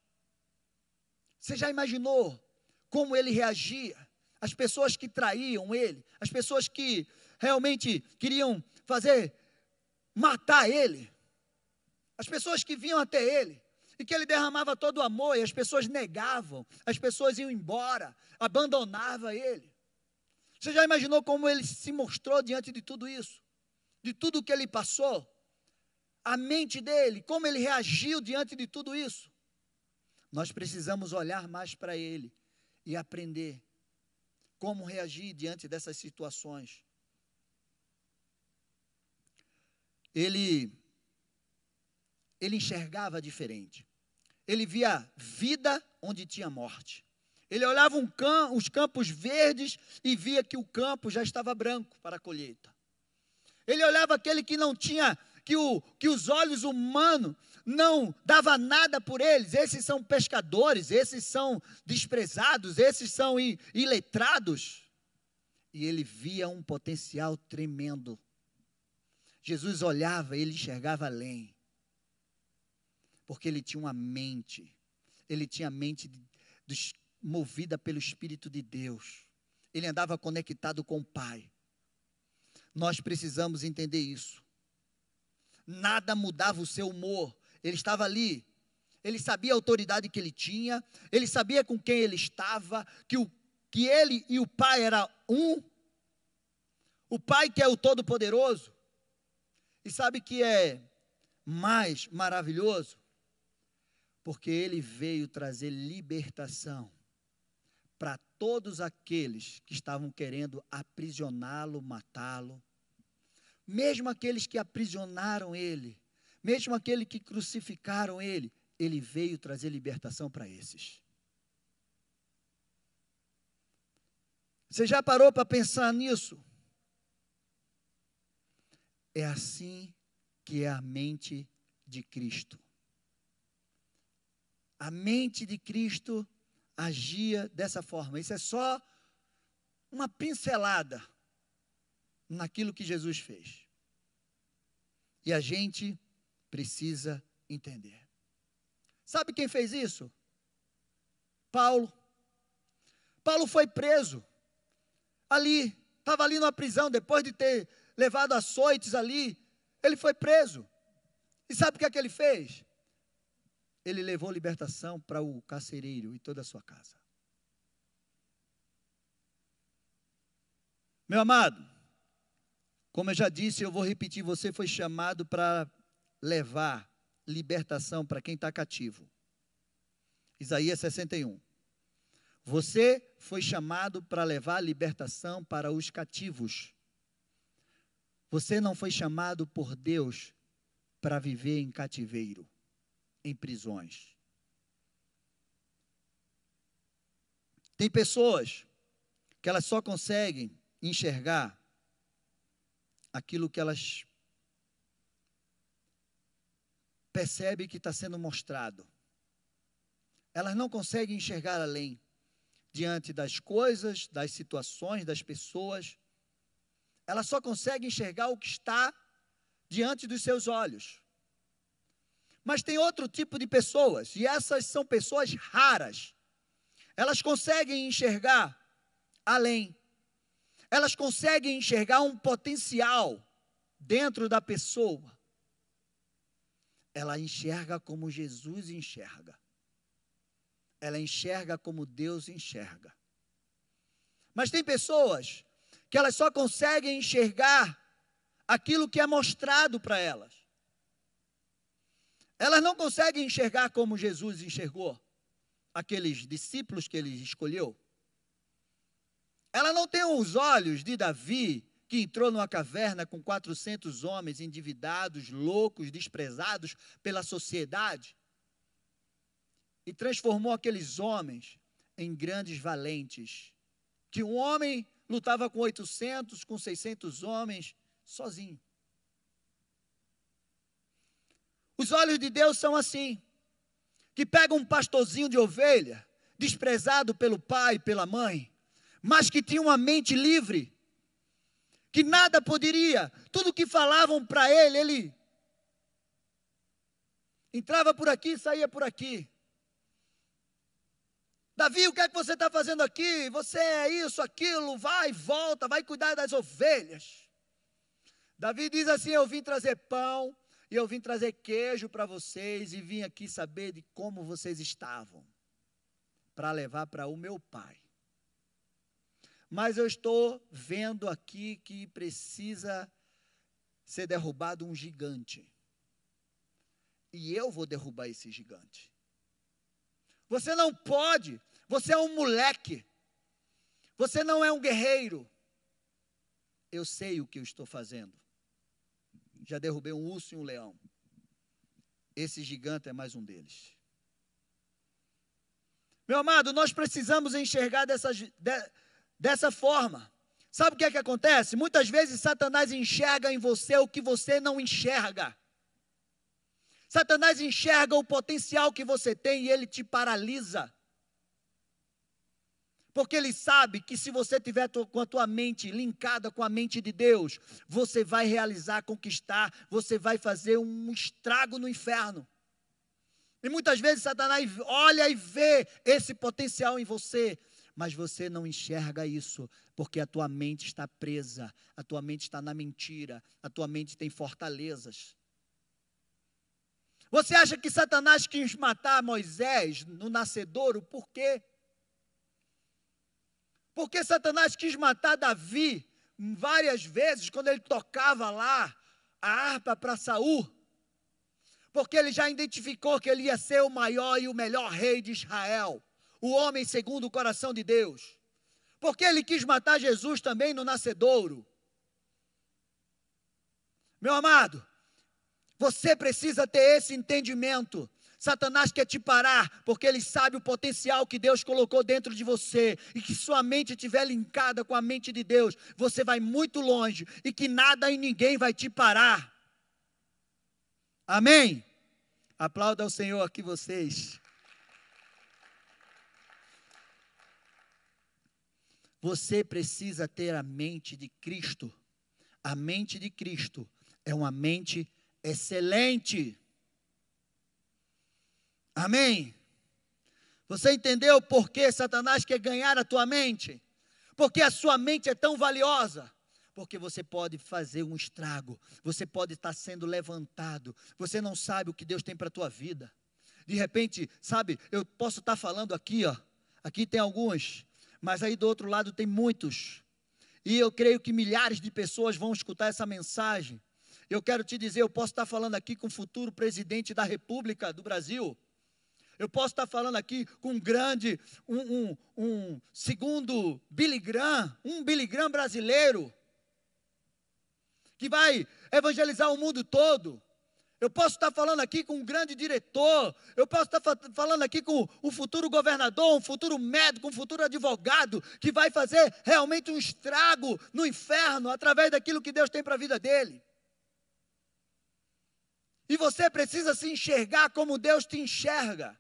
Você já imaginou como ele reagia? As pessoas que traíam ele, as pessoas que realmente queriam fazer matar ele, as pessoas que vinham até ele e que ele derramava todo o amor e as pessoas negavam, as pessoas iam embora, abandonava ele. Você já imaginou como ele se mostrou diante de tudo isso? De tudo que ele passou? A mente dele, como ele reagiu diante de tudo isso? Nós precisamos olhar mais para ele e aprender como reagir diante dessas situações. Ele ele enxergava diferente. Ele via vida onde tinha morte. Ele olhava um cam os campos verdes e via que o campo já estava branco para a colheita. Ele olhava aquele que não tinha, que, o, que os olhos humanos não dava nada por eles. Esses são pescadores, esses são desprezados, esses são iletrados. E ele via um potencial tremendo. Jesus olhava, ele enxergava além porque ele tinha uma mente, ele tinha a mente movida pelo Espírito de Deus, ele andava conectado com o Pai. Nós precisamos entender isso. Nada mudava o seu humor, ele estava ali, ele sabia a autoridade que ele tinha, ele sabia com quem ele estava, que, o, que ele e o Pai era um, o Pai que é o Todo-Poderoso, e sabe que é mais maravilhoso? Porque ele veio trazer libertação para todos aqueles que estavam querendo aprisioná-lo, matá-lo, mesmo aqueles que aprisionaram ele, mesmo aqueles que crucificaram ele, ele veio trazer libertação para esses. Você já parou para pensar nisso? É assim que é a mente de Cristo. A mente de Cristo agia dessa forma. Isso é só uma pincelada naquilo que Jesus fez. E a gente precisa entender. Sabe quem fez isso? Paulo. Paulo foi preso ali, estava ali numa prisão, depois de ter levado açoites ali, ele foi preso. E sabe o que é que ele fez? Ele levou libertação para o carcereiro e toda a sua casa. Meu amado, como eu já disse, eu vou repetir: você foi chamado para levar libertação para quem está cativo. Isaías 61. Você foi chamado para levar libertação para os cativos. Você não foi chamado por Deus para viver em cativeiro em prisões. Tem pessoas que elas só conseguem enxergar aquilo que elas percebem que está sendo mostrado. Elas não conseguem enxergar além, diante das coisas, das situações, das pessoas. Elas só conseguem enxergar o que está diante dos seus olhos. Mas tem outro tipo de pessoas, e essas são pessoas raras. Elas conseguem enxergar além. Elas conseguem enxergar um potencial dentro da pessoa. Ela enxerga como Jesus enxerga. Ela enxerga como Deus enxerga. Mas tem pessoas que elas só conseguem enxergar aquilo que é mostrado para elas. Elas não conseguem enxergar como Jesus enxergou aqueles discípulos que ele escolheu. Ela não tem os olhos de Davi, que entrou numa caverna com 400 homens endividados, loucos, desprezados pela sociedade, e transformou aqueles homens em grandes valentes. Que um homem lutava com 800, com 600 homens, sozinho. Os olhos de Deus são assim, que pega um pastorzinho de ovelha, desprezado pelo pai, pela mãe, mas que tinha uma mente livre, que nada poderia, tudo que falavam para ele, ele entrava por aqui, saía por aqui. Davi, o que é que você está fazendo aqui? Você é isso, aquilo, vai, volta, vai cuidar das ovelhas. Davi diz assim: Eu vim trazer pão, e eu vim trazer queijo para vocês, e vim aqui saber de como vocês estavam, para levar para o meu pai. Mas eu estou vendo aqui que precisa ser derrubado um gigante. E eu vou derrubar esse gigante. Você não pode, você é um moleque. Você não é um guerreiro. Eu sei o que eu estou fazendo. Já derrubei um urso e um leão. Esse gigante é mais um deles. Meu amado, nós precisamos enxergar dessa, de, dessa forma. Sabe o que é que acontece? Muitas vezes Satanás enxerga em você o que você não enxerga. Satanás enxerga o potencial que você tem e ele te paralisa. Porque ele sabe que se você tiver com a tua mente linkada com a mente de Deus, você vai realizar, conquistar, você vai fazer um estrago no inferno. E muitas vezes Satanás olha e vê esse potencial em você, mas você não enxerga isso, porque a tua mente está presa, a tua mente está na mentira, a tua mente tem fortalezas. Você acha que Satanás quis matar Moisés no nascedouro? Por quê? Porque Satanás quis matar Davi várias vezes quando ele tocava lá a harpa para Saul. Porque ele já identificou que ele ia ser o maior e o melhor rei de Israel, o homem segundo o coração de Deus. Porque ele quis matar Jesus também no nascedouro. Meu amado, você precisa ter esse entendimento Satanás quer te parar, porque ele sabe o potencial que Deus colocou dentro de você, e que sua mente estiver linkada com a mente de Deus, você vai muito longe, e que nada e ninguém vai te parar. Amém? Aplauda ao Senhor aqui vocês. Você precisa ter a mente de Cristo. A mente de Cristo é uma mente excelente. Amém? Você entendeu por que Satanás quer ganhar a tua mente? Porque a sua mente é tão valiosa. Porque você pode fazer um estrago, você pode estar sendo levantado, você não sabe o que Deus tem para a tua vida. De repente, sabe, eu posso estar falando aqui, ó, aqui tem alguns, mas aí do outro lado tem muitos. E eu creio que milhares de pessoas vão escutar essa mensagem. Eu quero te dizer, eu posso estar falando aqui com o futuro presidente da República do Brasil. Eu posso estar falando aqui com um grande, um, um, um segundo Billy Graham, um Billy Graham brasileiro, que vai evangelizar o mundo todo. Eu posso estar falando aqui com um grande diretor, eu posso estar falando aqui com o futuro governador, um futuro médico, um futuro advogado, que vai fazer realmente um estrago no inferno através daquilo que Deus tem para a vida dele. E você precisa se enxergar como Deus te enxerga.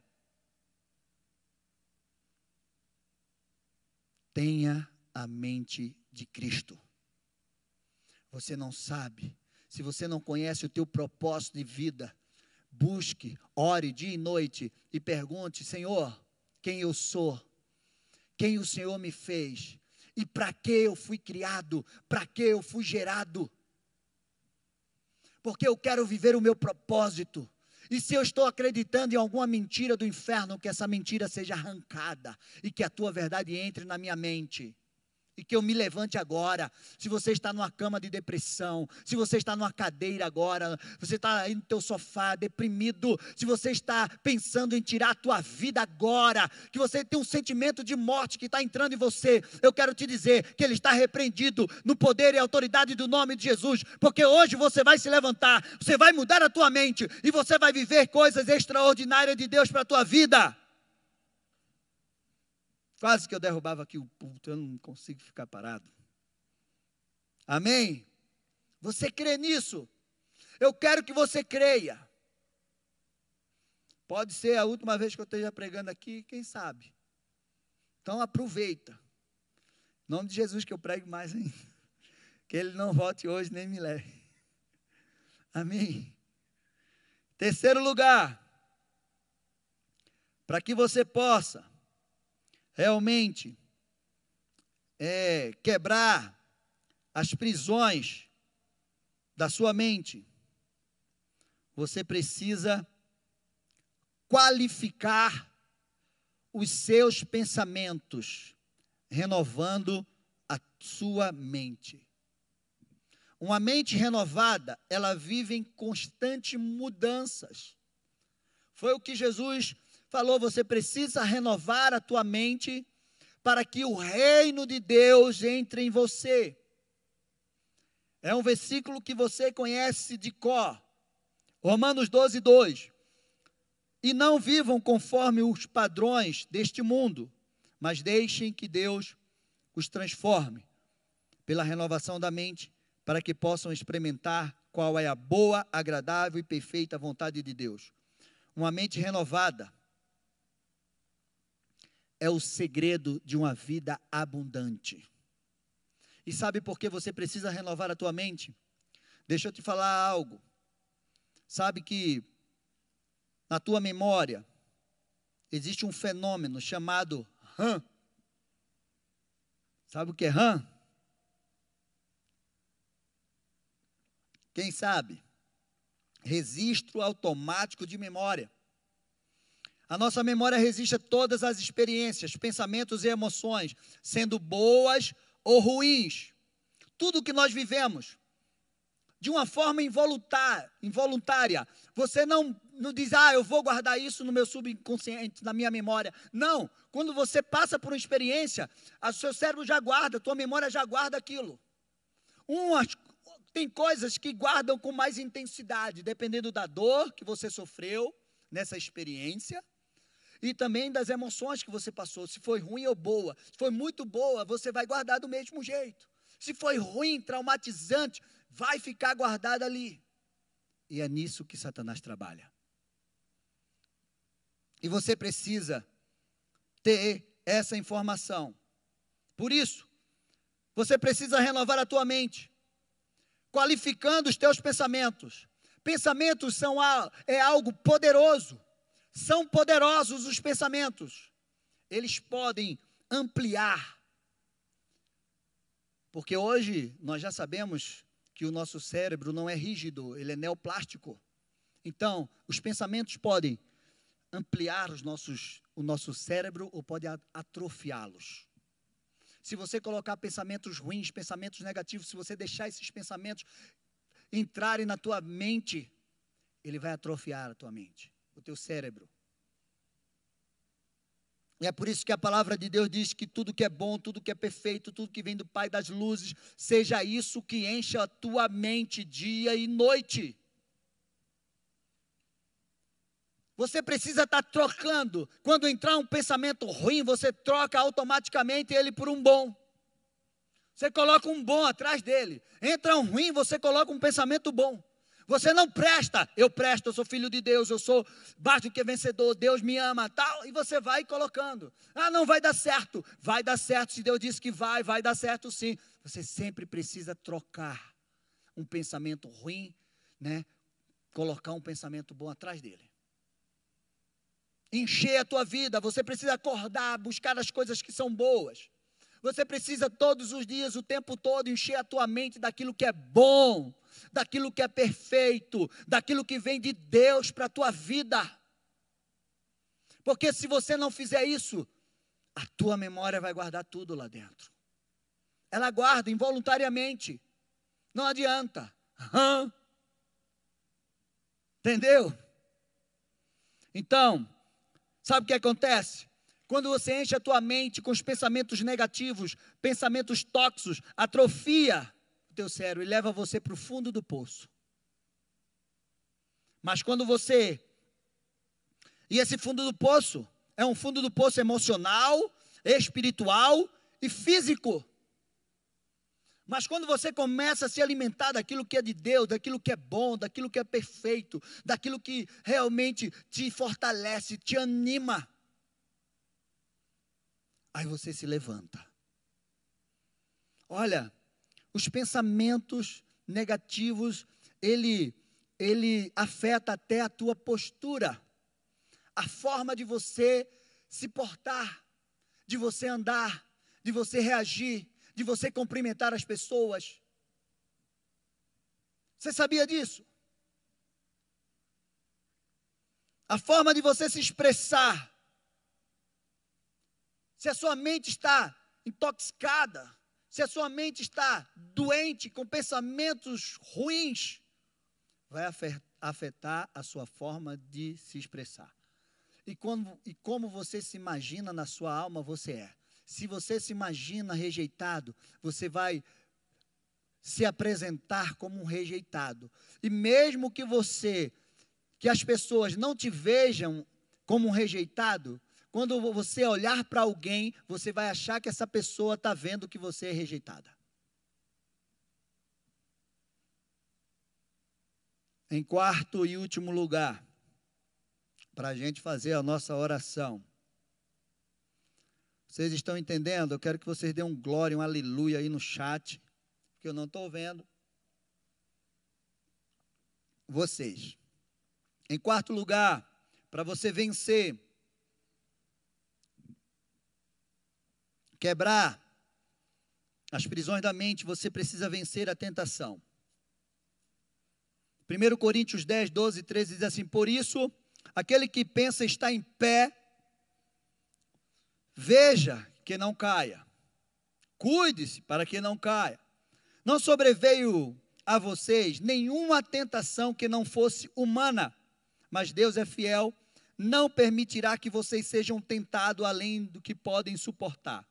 Tenha a mente de Cristo. Você não sabe, se você não conhece o teu propósito de vida, busque, ore dia e noite e pergunte: Senhor, quem eu sou? Quem o Senhor me fez? E para que eu fui criado? Para que eu fui gerado? Porque eu quero viver o meu propósito. E se eu estou acreditando em alguma mentira do inferno, que essa mentira seja arrancada e que a tua verdade entre na minha mente. E que eu me levante agora. Se você está numa cama de depressão, se você está numa cadeira agora, você está aí no teu sofá deprimido, se você está pensando em tirar a tua vida agora, que você tem um sentimento de morte que está entrando em você, eu quero te dizer que ele está repreendido no poder e autoridade do nome de Jesus, porque hoje você vai se levantar, você vai mudar a tua mente e você vai viver coisas extraordinárias de Deus para a tua vida. Quase que eu derrubava aqui o pulto, eu não consigo ficar parado. Amém? Você crê nisso? Eu quero que você creia. Pode ser a última vez que eu esteja pregando aqui, quem sabe. Então aproveita. Em nome de Jesus que eu pregue mais ainda. [laughs] Que ele não volte hoje nem me leve. [laughs] Amém. Terceiro lugar. Para que você possa realmente é, quebrar as prisões da sua mente, você precisa qualificar os seus pensamentos, renovando a sua mente. Uma mente renovada, ela vive em constantes mudanças. Foi o que Jesus falou: você precisa renovar a tua mente para que o reino de Deus entre em você. É um versículo que você conhece de cor. Romanos 12, 2. E não vivam conforme os padrões deste mundo, mas deixem que Deus os transforme pela renovação da mente, para que possam experimentar qual é a boa, agradável e perfeita vontade de Deus. Uma mente renovada é o segredo de uma vida abundante. E sabe por que você precisa renovar a tua mente? Deixa eu te falar algo. Sabe que na tua memória existe um fenômeno chamado RAM. Sabe o que é RAM? Quem sabe? Registro automático de memória. A nossa memória resiste a todas as experiências, pensamentos e emoções, sendo boas ou ruins. Tudo que nós vivemos, de uma forma involuntária. Você não, não diz, ah, eu vou guardar isso no meu subconsciente, na minha memória. Não. Quando você passa por uma experiência, o seu cérebro já guarda, a tua memória já guarda aquilo. Umas, tem coisas que guardam com mais intensidade, dependendo da dor que você sofreu nessa experiência e também das emoções que você passou, se foi ruim ou boa. Se foi muito boa, você vai guardar do mesmo jeito. Se foi ruim, traumatizante, vai ficar guardado ali. E é nisso que Satanás trabalha. E você precisa ter essa informação. Por isso, você precisa renovar a tua mente, qualificando os teus pensamentos. Pensamentos são é algo poderoso. São poderosos os pensamentos. Eles podem ampliar. Porque hoje nós já sabemos que o nosso cérebro não é rígido, ele é neoplástico. Então, os pensamentos podem ampliar os nossos, o nosso cérebro ou pode atrofiá-los. Se você colocar pensamentos ruins, pensamentos negativos, se você deixar esses pensamentos entrarem na tua mente, ele vai atrofiar a tua mente o teu cérebro. E é por isso que a palavra de Deus diz que tudo que é bom, tudo que é perfeito, tudo que vem do Pai das luzes, seja isso que encha a tua mente dia e noite. Você precisa estar trocando. Quando entrar um pensamento ruim, você troca automaticamente ele por um bom. Você coloca um bom atrás dele. Entra um ruim, você coloca um pensamento bom. Você não presta, eu presto, eu sou filho de Deus, eu sou mais do que vencedor, Deus me ama, tal, e você vai colocando. Ah, não vai dar certo. Vai dar certo, se Deus disse que vai, vai dar certo sim. Você sempre precisa trocar um pensamento ruim, né? Colocar um pensamento bom atrás dele. Encher a tua vida, você precisa acordar, buscar as coisas que são boas. Você precisa todos os dias, o tempo todo, encher a tua mente daquilo que é bom, daquilo que é perfeito, daquilo que vem de Deus para a tua vida. Porque se você não fizer isso, a tua memória vai guardar tudo lá dentro. ela guarda involuntariamente. Não adianta. Hã? Entendeu? Então, sabe o que acontece? Quando você enche a tua mente com os pensamentos negativos, pensamentos tóxicos, atrofia teu cérebro e leva você para o fundo do poço. Mas quando você. E esse fundo do poço é um fundo do poço emocional, espiritual e físico. Mas quando você começa a se alimentar daquilo que é de Deus, daquilo que é bom, daquilo que é perfeito, daquilo que realmente te fortalece, te anima, aí você se levanta. Olha, os pensamentos negativos, ele ele afeta até a tua postura, a forma de você se portar, de você andar, de você reagir, de você cumprimentar as pessoas. Você sabia disso? A forma de você se expressar. Se a sua mente está intoxicada, se a sua mente está doente, com pensamentos ruins, vai afetar a sua forma de se expressar. E, quando, e como você se imagina na sua alma, você é. Se você se imagina rejeitado, você vai se apresentar como um rejeitado. E mesmo que você, que as pessoas não te vejam como um rejeitado, quando você olhar para alguém, você vai achar que essa pessoa está vendo que você é rejeitada. Em quarto e último lugar, para a gente fazer a nossa oração. Vocês estão entendendo? Eu quero que vocês dêem um glória, um aleluia aí no chat, porque eu não estou vendo vocês. Em quarto lugar, para você vencer, quebrar as prisões da mente, você precisa vencer a tentação. 1 Coríntios 10, 12 e 13 diz assim: Por isso, aquele que pensa estar em pé, Veja que não caia. Cuide-se para que não caia. Não sobreveio a vocês nenhuma tentação que não fosse humana, mas Deus é fiel, não permitirá que vocês sejam tentados além do que podem suportar.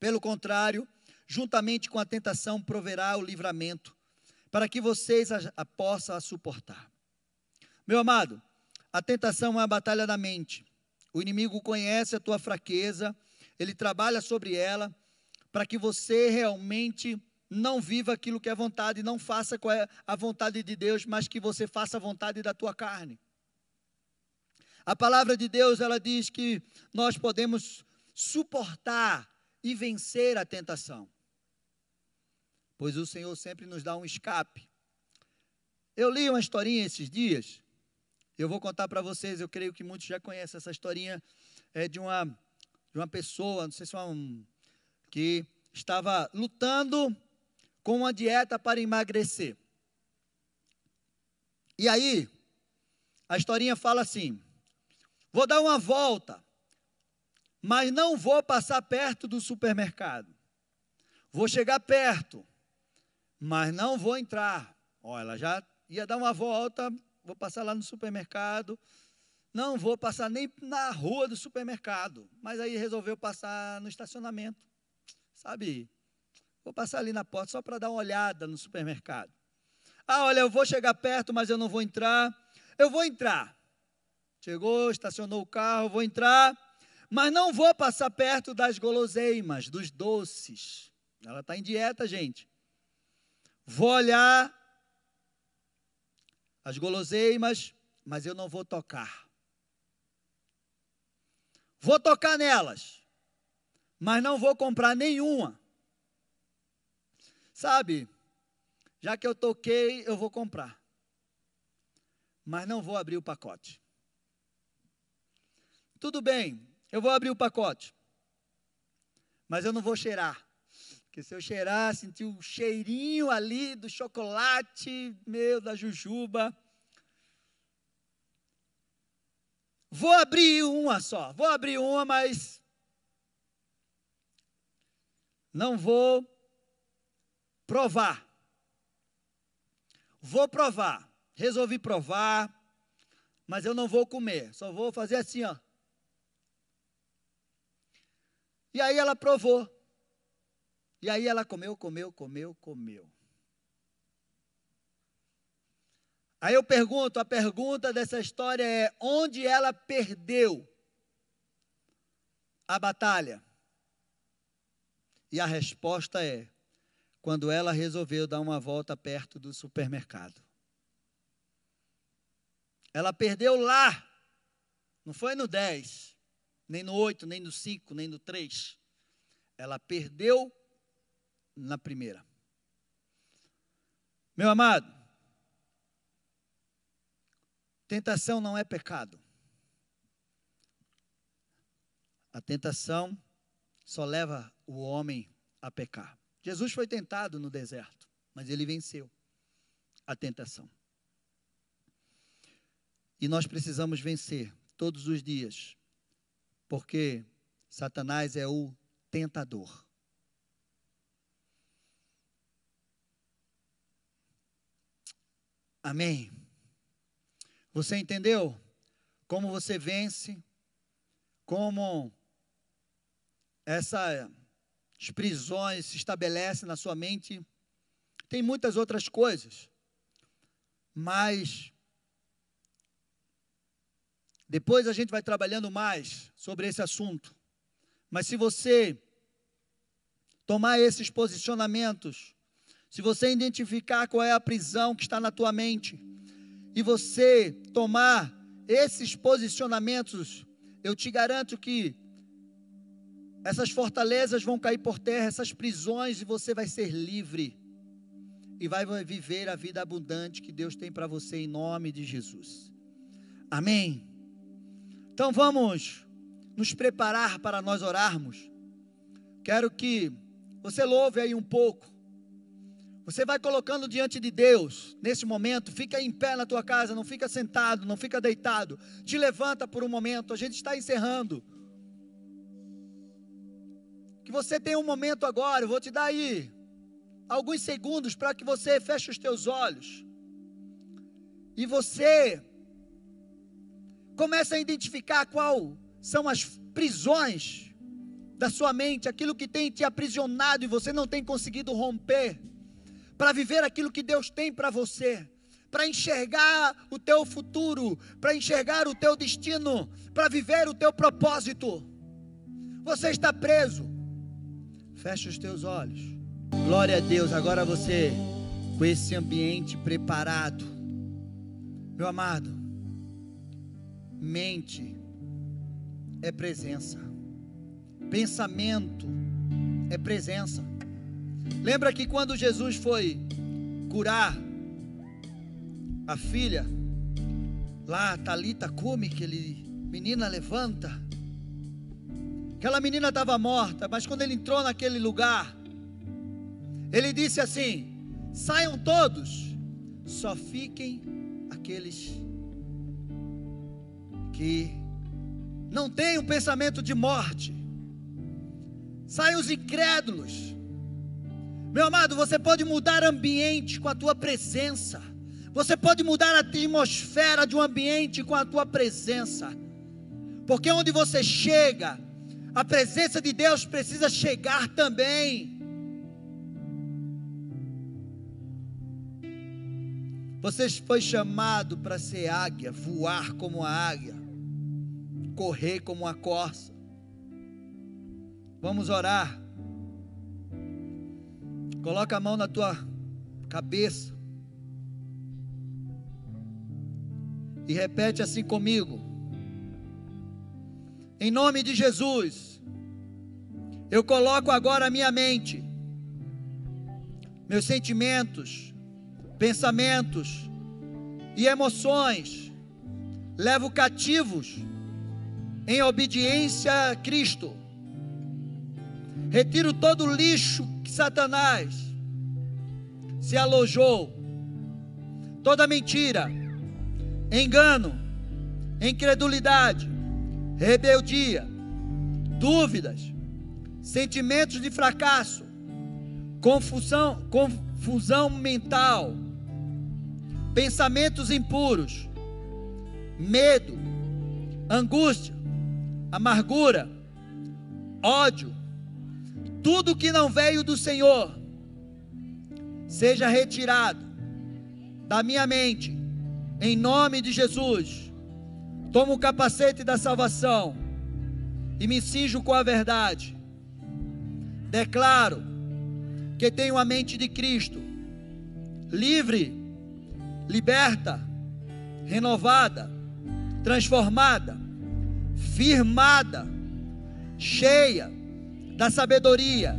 Pelo contrário, juntamente com a tentação proverá o livramento, para que vocês a, a possam suportar. Meu amado, a tentação é uma batalha da mente. O inimigo conhece a tua fraqueza, ele trabalha sobre ela, para que você realmente não viva aquilo que é vontade, não faça a vontade de Deus, mas que você faça a vontade da tua carne. A palavra de Deus, ela diz que nós podemos suportar e vencer a tentação. Pois o Senhor sempre nos dá um escape. Eu li uma historinha esses dias eu vou contar para vocês, eu creio que muitos já conhecem essa historinha é, de, uma, de uma pessoa, não sei se é um, que estava lutando com uma dieta para emagrecer. E aí, a historinha fala assim: vou dar uma volta, mas não vou passar perto do supermercado. Vou chegar perto, mas não vou entrar. Olha, ela já ia dar uma volta, vou passar lá no supermercado. Não vou passar nem na rua do supermercado. Mas aí resolveu passar no estacionamento. Sabe? Vou passar ali na porta só para dar uma olhada no supermercado. Ah, olha, eu vou chegar perto, mas eu não vou entrar. Eu vou entrar. Chegou, estacionou o carro, vou entrar, mas não vou passar perto das guloseimas, dos doces. Ela está em dieta, gente. Vou olhar as guloseimas, mas eu não vou tocar. Vou tocar nelas, mas não vou comprar nenhuma. Sabe, já que eu toquei, eu vou comprar. Mas não vou abrir o pacote. Tudo bem, eu vou abrir o pacote. Mas eu não vou cheirar. Porque se eu cheirar, sentir o cheirinho ali do chocolate, meu, da jujuba. Vou abrir uma só, vou abrir uma, mas não vou provar. Vou provar. Resolvi provar, mas eu não vou comer. Só vou fazer assim, ó. E aí ela provou. E aí ela comeu, comeu, comeu, comeu. Aí eu pergunto, a pergunta dessa história é: onde ela perdeu a batalha? E a resposta é: quando ela resolveu dar uma volta perto do supermercado. Ela perdeu lá, não foi no 10, nem no 8, nem no 5, nem no 3. Ela perdeu na primeira. Meu amado, tentação não é pecado. A tentação só leva o homem a pecar. Jesus foi tentado no deserto, mas ele venceu a tentação. E nós precisamos vencer todos os dias, porque Satanás é o tentador. Amém. Você entendeu como você vence, como essas prisões se estabelecem na sua mente? Tem muitas outras coisas, mas depois a gente vai trabalhando mais sobre esse assunto. Mas se você tomar esses posicionamentos, se você identificar qual é a prisão que está na tua mente, e você tomar esses posicionamentos, eu te garanto que essas fortalezas vão cair por terra, essas prisões, e você vai ser livre. E vai viver a vida abundante que Deus tem para você em nome de Jesus. Amém. Então vamos nos preparar para nós orarmos. Quero que você louve aí um pouco. Você vai colocando diante de Deus, nesse momento, fica em pé na tua casa, não fica sentado, não fica deitado. Te levanta por um momento, a gente está encerrando. Que você tenha um momento agora, eu vou te dar aí alguns segundos para que você feche os teus olhos. E você comece a identificar qual são as prisões da sua mente, aquilo que tem te aprisionado e você não tem conseguido romper para viver aquilo que Deus tem para você, para enxergar o teu futuro, para enxergar o teu destino, para viver o teu propósito. Você está preso. Feche os teus olhos. Glória a Deus. Agora você com esse ambiente preparado. Meu amado, mente é presença. Pensamento é presença. Lembra que quando Jesus foi curar a filha, lá Talita come, que ele, menina levanta. Aquela menina estava morta, mas quando ele entrou naquele lugar, ele disse assim: saiam todos, só fiquem aqueles que não têm um pensamento de morte. Saiam os incrédulos. Meu amado, você pode mudar ambiente com a tua presença. Você pode mudar a atmosfera de um ambiente com a tua presença. Porque onde você chega, a presença de Deus precisa chegar também. Você foi chamado para ser águia, voar como a águia, correr como a corça. Vamos orar. Coloca a mão na tua cabeça. E repete assim comigo. Em nome de Jesus, eu coloco agora a minha mente, meus sentimentos, pensamentos e emoções, levo cativos em obediência a Cristo. Retiro todo o lixo que Satanás se alojou, toda mentira, engano, incredulidade, rebeldia, dúvidas, sentimentos de fracasso, confusão, confusão mental, pensamentos impuros, medo, angústia, amargura, ódio, tudo que não veio do Senhor, seja retirado da minha mente, em nome de Jesus. Tomo o capacete da salvação e me cinjo com a verdade. Declaro que tenho a mente de Cristo, livre, liberta, renovada, transformada, firmada, cheia da sabedoria,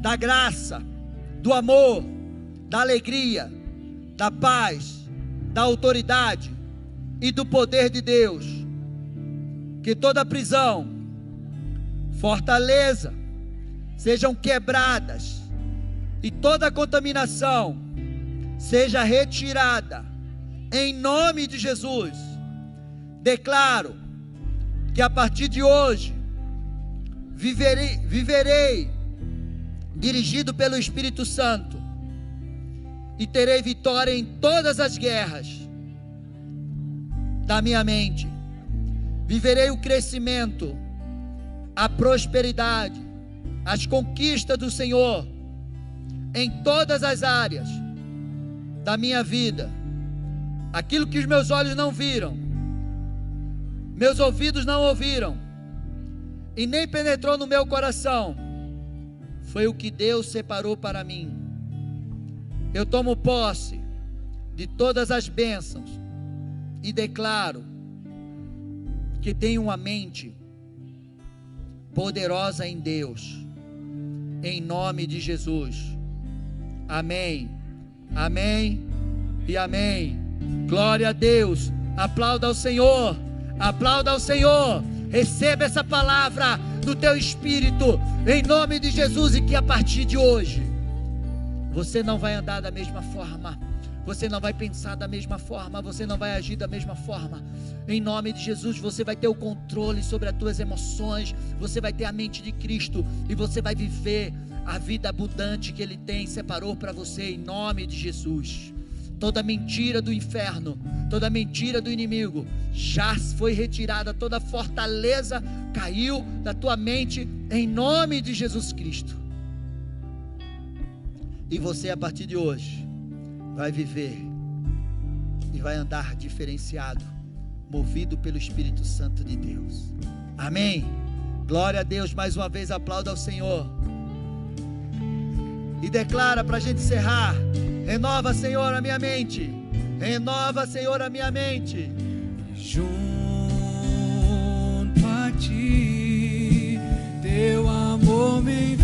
da graça, do amor, da alegria, da paz, da autoridade e do poder de Deus. Que toda prisão, fortaleza, sejam quebradas e toda contaminação seja retirada em nome de Jesus. Declaro que a partir de hoje viverei, viverei dirigido pelo Espírito Santo e terei vitória em todas as guerras da minha mente. Viverei o crescimento, a prosperidade, as conquistas do Senhor em todas as áreas da minha vida. Aquilo que os meus olhos não viram, meus ouvidos não ouviram, e nem penetrou no meu coração, foi o que Deus separou para mim. Eu tomo posse de todas as bênçãos e declaro que tenho uma mente poderosa em Deus, em nome de Jesus. Amém, amém e amém. Glória a Deus, aplauda ao Senhor, aplauda ao Senhor. Receba essa palavra no teu espírito, em nome de Jesus, e que a partir de hoje você não vai andar da mesma forma. Você não vai pensar da mesma forma, você não vai agir da mesma forma. Em nome de Jesus, você vai ter o controle sobre as tuas emoções, você vai ter a mente de Cristo e você vai viver a vida abundante que Ele tem, separou para você, em nome de Jesus. Toda mentira do inferno, toda mentira do inimigo já foi retirada, toda fortaleza caiu da tua mente, em nome de Jesus Cristo. E você, a partir de hoje, vai viver e vai andar diferenciado, movido pelo Espírito Santo de Deus. Amém. Glória a Deus, mais uma vez aplauda ao Senhor. E declara para a gente encerrar: renova, Senhor, a minha mente. Renova, Senhor, a minha mente. Junto a ti, teu amor me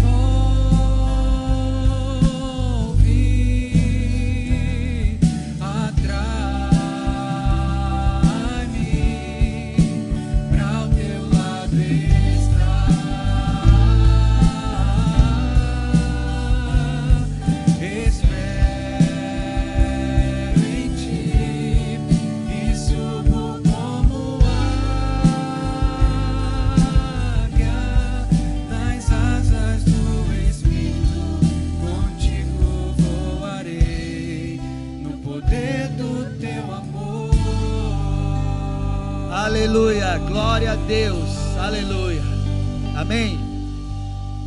glória a Deus, aleluia, amém.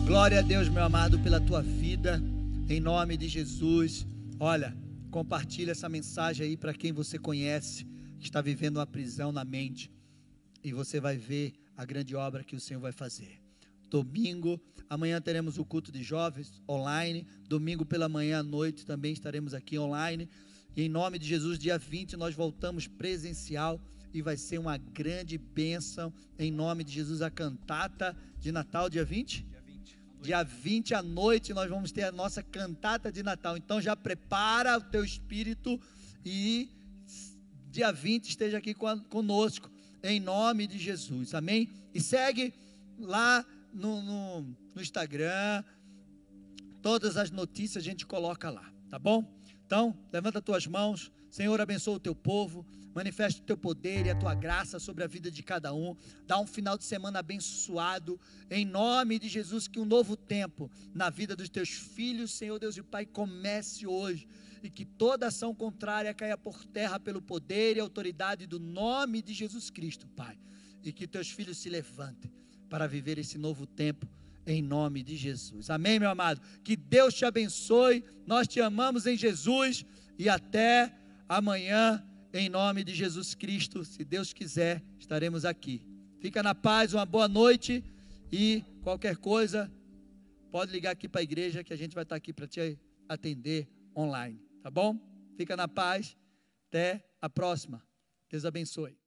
Glória a Deus, meu amado, pela tua vida, em nome de Jesus. Olha, compartilha essa mensagem aí para quem você conhece, que está vivendo uma prisão na mente, e você vai ver a grande obra que o Senhor vai fazer. Domingo, amanhã teremos o culto de jovens online, domingo pela manhã à noite também estaremos aqui online. E em nome de Jesus, dia 20 nós voltamos presencial e vai ser uma grande bênção. Em nome de Jesus, a cantata de Natal, dia 20? Dia 20 à noite nós vamos ter a nossa cantata de Natal. Então já prepara o teu espírito e dia 20 esteja aqui con- conosco, em nome de Jesus. Amém? E segue lá no, no, no Instagram. Todas as notícias a gente coloca lá, tá bom? Então, levanta tuas mãos, Senhor, abençoa o teu povo, manifesta o teu poder e a tua graça sobre a vida de cada um. Dá um final de semana abençoado, em nome de Jesus, que um novo tempo na vida dos teus filhos, Senhor Deus e Pai, comece hoje e que toda ação contrária caia por terra pelo poder e autoridade do nome de Jesus Cristo, Pai. E que teus filhos se levantem para viver esse novo tempo em nome de Jesus. Amém, meu amado. Que Deus te abençoe. Nós te amamos em Jesus e até amanhã, em nome de Jesus Cristo. Se Deus quiser, estaremos aqui. Fica na paz, uma boa noite e qualquer coisa, pode ligar aqui para a igreja que a gente vai estar aqui para te atender online, tá bom? Fica na paz. Até a próxima. Deus abençoe.